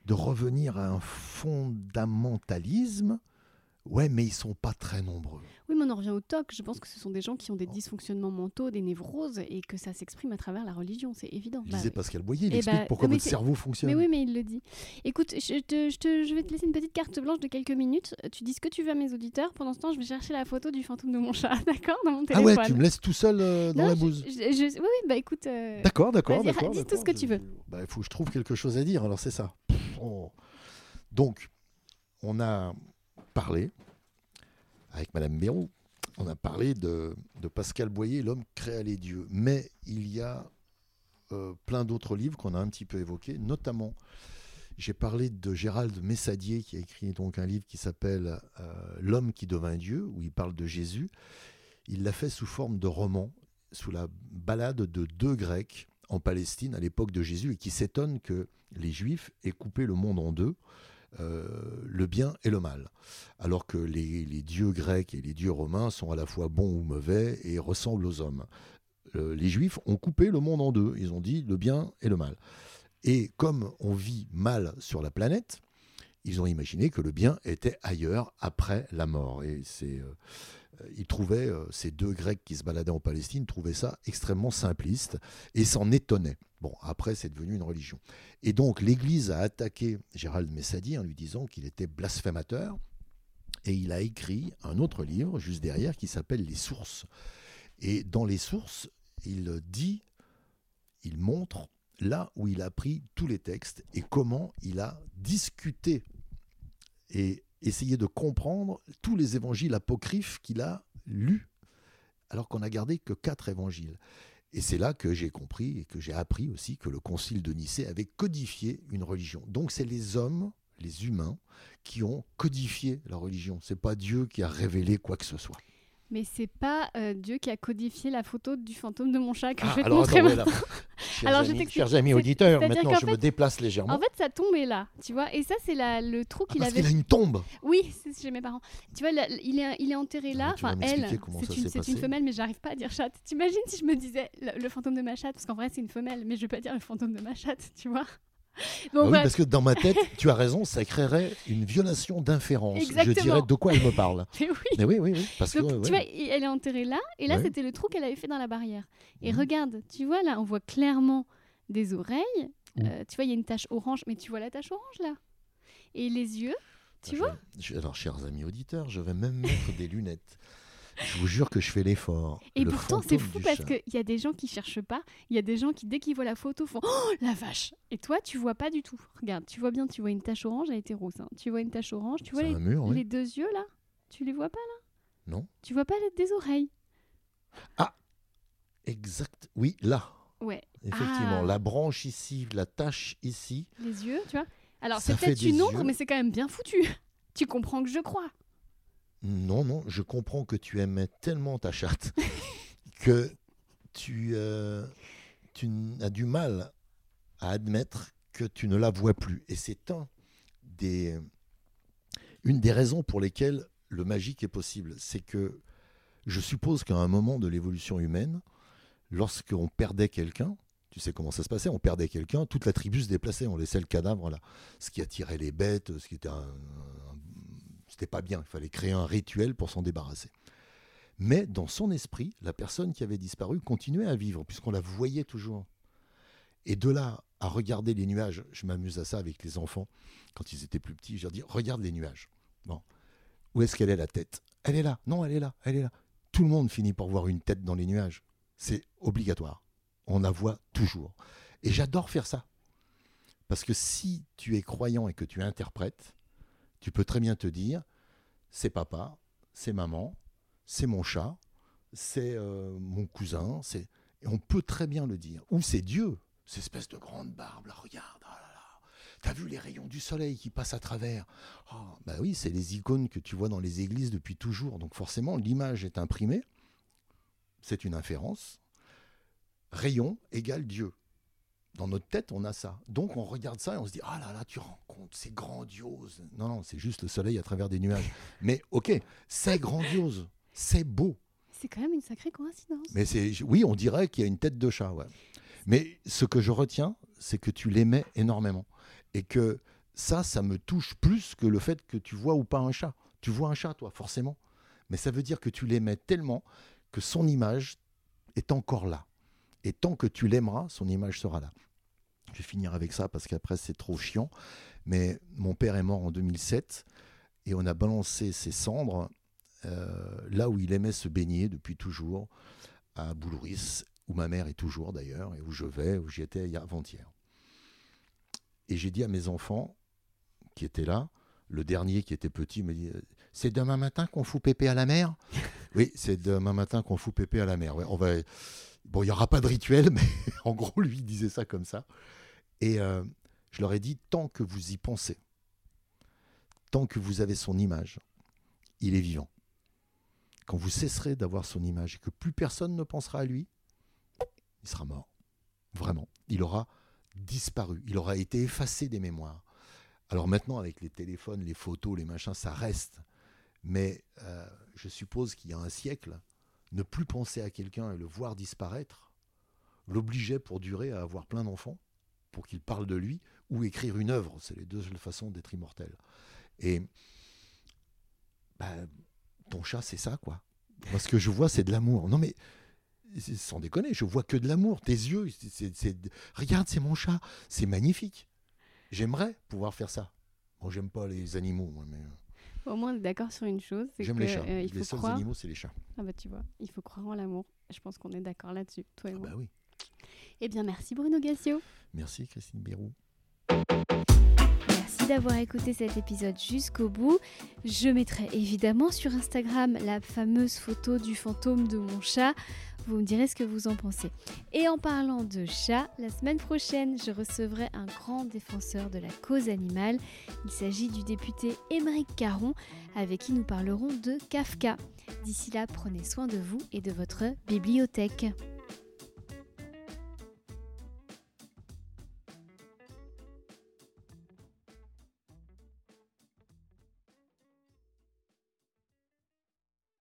de revenir à un fondamentalisme. Ouais, mais ils sont pas très nombreux. Oui, mais on en revient au TOC. Je pense que ce sont des gens qui ont des dysfonctionnements mentaux, des névroses, et que ça s'exprime à travers la religion. C'est évident. Bah, Lisez Pascal Boyer, il Eh explique bah, pourquoi votre cerveau fonctionne. Mais oui, mais il le dit. Écoute, je, te- je te- je vais te laisser une petite carte blanche de quelques minutes. Tu dis ce que tu veux à mes auditeurs. Pendant ce temps, je vais chercher la photo du fantôme de mon chat, d'accord Dans mon ah téléphone. ouais, tu me laisses tout seul euh, dans Non, la bouse. je- oui, oui, bah écoute. euh, D'accord, d'accord, dis tout ce que tu veux. Bah, Il faut que je trouve quelque chose à dire, alors c'est ça. Pff, oh. Donc, on a parlé avec Madame Bérou, on a parlé de, Pascal Boyer, L'homme créa les dieux. Mais il y a euh, plein d'autres livres qu'on a un petit peu évoqués, notamment, j'ai parlé de Gérald Messadier qui a écrit donc un livre qui s'appelle euh, L'homme qui devint Dieu, où il parle de Jésus. Il l'a fait sous forme de roman, sous la balade de deux Grecs en Palestine à l'époque de Jésus et qui s'étonnent que les Juifs aient coupé le monde en deux, le bien et le mal, alors que les, dieux grecs et les dieux romains sont à la fois bons ou mauvais et ressemblent aux hommes. Euh, les Juifs ont coupé le monde en deux, ils ont dit le bien et le mal. Et comme on vit mal sur la planète, ils ont imaginé que le bien était ailleurs après la mort. Et c'est, euh, ils trouvaient, euh, ces deux Grecs qui se baladaient en Palestine, trouvaient ça extrêmement simpliste et s'en étonnaient. Bon, après, c'est devenu une religion. Et donc, l'Église a attaqué Gérald Messadi en lui disant qu'il était blasphémateur. Et il a écrit un autre livre, juste derrière, qui s'appelle Les Sources. Et dans Les Sources, il dit, il montre là où il a pris tous les textes et comment il a discuté et essayé de comprendre tous les évangiles apocryphes qu'il a lus, alors qu'on n'a gardé que quatre évangiles. Et c'est là que j'ai compris et que j'ai appris aussi que le concile de Nicée avait codifié une religion. Donc c'est les hommes, les humains, qui ont codifié la religion. C'est pas Dieu qui a révélé quoi que ce soit. Mais c'est pas euh, Dieu qui a codifié la photo du fantôme de mon chat que Ah, je vais te alors, montrer attends, maintenant. Chers Alors, amis, chers amis auditeurs, maintenant je fait- me déplace légèrement. En fait, ça tombait là, tu vois. Et ça, c'est le trou Ah, qu'il parce avait. qu'il a une tombe. Oui, c'est chez mes parents. Tu vois, là, il, est, il est enterré là. Enfin, elle, c'est une femelle, mais j'arrive pas à dire chatte. T'imagines si je me disais le, le fantôme de ma chatte Parce qu'en vrai, c'est une femelle, mais je vais pas dire le fantôme de ma chatte, tu vois. Bon, Ah oui, parce que dans ma tête, tu as raison, ça créerait une violation d'inférence. Je dirais de quoi elle me parle. Mais oui. Mais oui, oui, oui. Parce que, ouais, tu vois, elle est enterrée là, et là, Ouais. c'était le trou qu'elle avait fait dans la barrière. Et Mhm. regarde, tu vois, là, on voit clairement des oreilles. Où Euh, tu vois, il y a une tache orange, mais tu vois la tache orange là Et les yeux, tu Je- vois je- Alors, chers amis auditeurs, je vais même mettre des lunettes. Je vous jure que je fais l'effort. Et Le pourtant, c'est fou parce qu'il y a des gens qui cherchent pas. Il y a des gens qui, dès qu'ils voient la photo, font Oh la vache Et toi, tu vois pas du tout. Regarde, tu vois bien, tu vois une tache orange, elle était rose. hein. Tu vois une tache orange, tu vois les, un mur, oui. les deux yeux là Tu les vois pas là? Non Tu vois pas les, des oreilles? Exact. Oui, là. Ouais, Effectivement, Ah. la branche ici, la tache ici. les yeux, tu vois Alors, c'est peut-être une ombre, mais c'est quand même bien foutu. tu comprends que je crois. Non, non, je comprends que tu aimais tellement ta chatte que tu, euh, tu as du mal à admettre que tu ne la vois plus. Et c'est un des, une des raisons pour lesquelles le magique est possible. C'est que je suppose qu'à un moment de l'évolution humaine, lorsqu'on perdait quelqu'un, tu sais comment ça se passait, on perdait quelqu'un, toute la tribu se déplaçait, on laissait le cadavre là. Ce qui attirait les bêtes, ce qui était un- un c'était pas bien. Il fallait créer un rituel pour s'en débarrasser. Mais dans son esprit, la personne qui avait disparu continuait à vivre, puisqu'on la voyait toujours. Et de là à regarder les nuages, je m'amuse à ça avec les enfants, quand ils étaient plus petits, je leur dis, regarde les nuages. Bon. Où est-ce qu'elle est la tête? Elle est là. Non, elle est là. Elle est là. Tout le monde finit par voir une tête dans les nuages. C'est obligatoire. On la voit toujours. Et j'adore faire ça. Parce que si tu es croyant et que tu interprètes, tu peux très bien te dire, c'est papa, c'est maman, c'est mon chat, c'est euh, mon cousin, c'est et on peut très bien le dire. Ou c'est Dieu, cette espèce de grande barbe, là, regarde, oh là. T'as vu les rayons du soleil qui passent à travers? Oh, Bah oui, c'est les icônes que tu vois dans les églises depuis toujours. Donc forcément, l'image est imprimée. C'est une inférence. Rayon égale Dieu. Dans notre tête, on a ça. Donc on regarde ça et on se dit ah là là, tu rends compte, c'est grandiose. Non non, c'est juste le soleil à travers des nuages. Mais ok, c'est grandiose, c'est beau. C'est quand même une sacrée coïncidence. Mais c'est oui, on dirait qu'il y a une tête de chat, ouais. Mais ce que je retiens, c'est que tu l'aimais énormément et que ça, ça me touche plus que le fait que tu vois ou pas un chat. Tu vois un chat, toi, forcément. Mais ça veut dire que tu l'aimais tellement que son image est encore là. Et tant que tu l'aimeras, son image sera là. Je vais finir avec ça parce qu'après c'est trop chiant. Mais mon père est mort en 2007 et on a balancé ses cendres euh, là où il aimait se baigner depuis toujours, à Boulouris, où ma mère est toujours d'ailleurs, et où je vais, où j'y étais avant-hier. Et j'ai dit à mes enfants qui étaient là, le dernier qui était petit me dit C'est demain matin qu'on fout pépé à la mer? Oui, c'est demain matin qu'on fout pépé à la mer. on va... Bon, il n'y aura pas de rituel, mais en gros, lui, il disait ça comme ça. Et euh, je leur ai dit Tant que vous y pensez, tant que vous avez son image, il est vivant. Quand vous cesserez d'avoir son image et que plus personne ne pensera à lui, il sera mort. Vraiment. Il aura disparu. Il aura été effacé des mémoires. Alors maintenant, avec les téléphones, les photos, les machins, ça reste. Mais euh, je suppose qu'il y a un siècle, ne plus penser à quelqu'un et le voir disparaître l'obligeait pour durer à avoir plein d'enfants, pour qu'il parle de lui, ou écrire une œuvre. C'est les deux façons d'être immortel. Et bah, ton chat, c'est ça, quoi. Parce que je vois, c'est de l'amour. Non, mais sans déconner, je vois que de l'amour. Tes yeux, c'est, regarde, c'est mon chat. C'est magnifique. J'aimerais pouvoir faire ça. Bon, j'aime pas les animaux, mais. Au moins, on est d'accord sur une chose. J'aime les chats. Euh, il les seuls animaux, c'est les chats. Ah bah tu vois, il faut croire en l'amour. Je pense qu'on est d'accord là-dessus, toi et ah moi. Bah oui. Eh bien, merci Bruno Gassio. Merci Christine Bérou d'avoir écouté cet épisode jusqu'au bout. Je mettrai évidemment sur Instagram la fameuse photo du fantôme de mon chat. Vous me direz ce que vous en pensez. Et en parlant de chat, la semaine prochaine, je recevrai un grand défenseur de la cause animale. Il s'agit du député Émeric Caron, avec qui nous parlerons de Kafka. D'ici là, prenez soin de vous et de votre bibliothèque.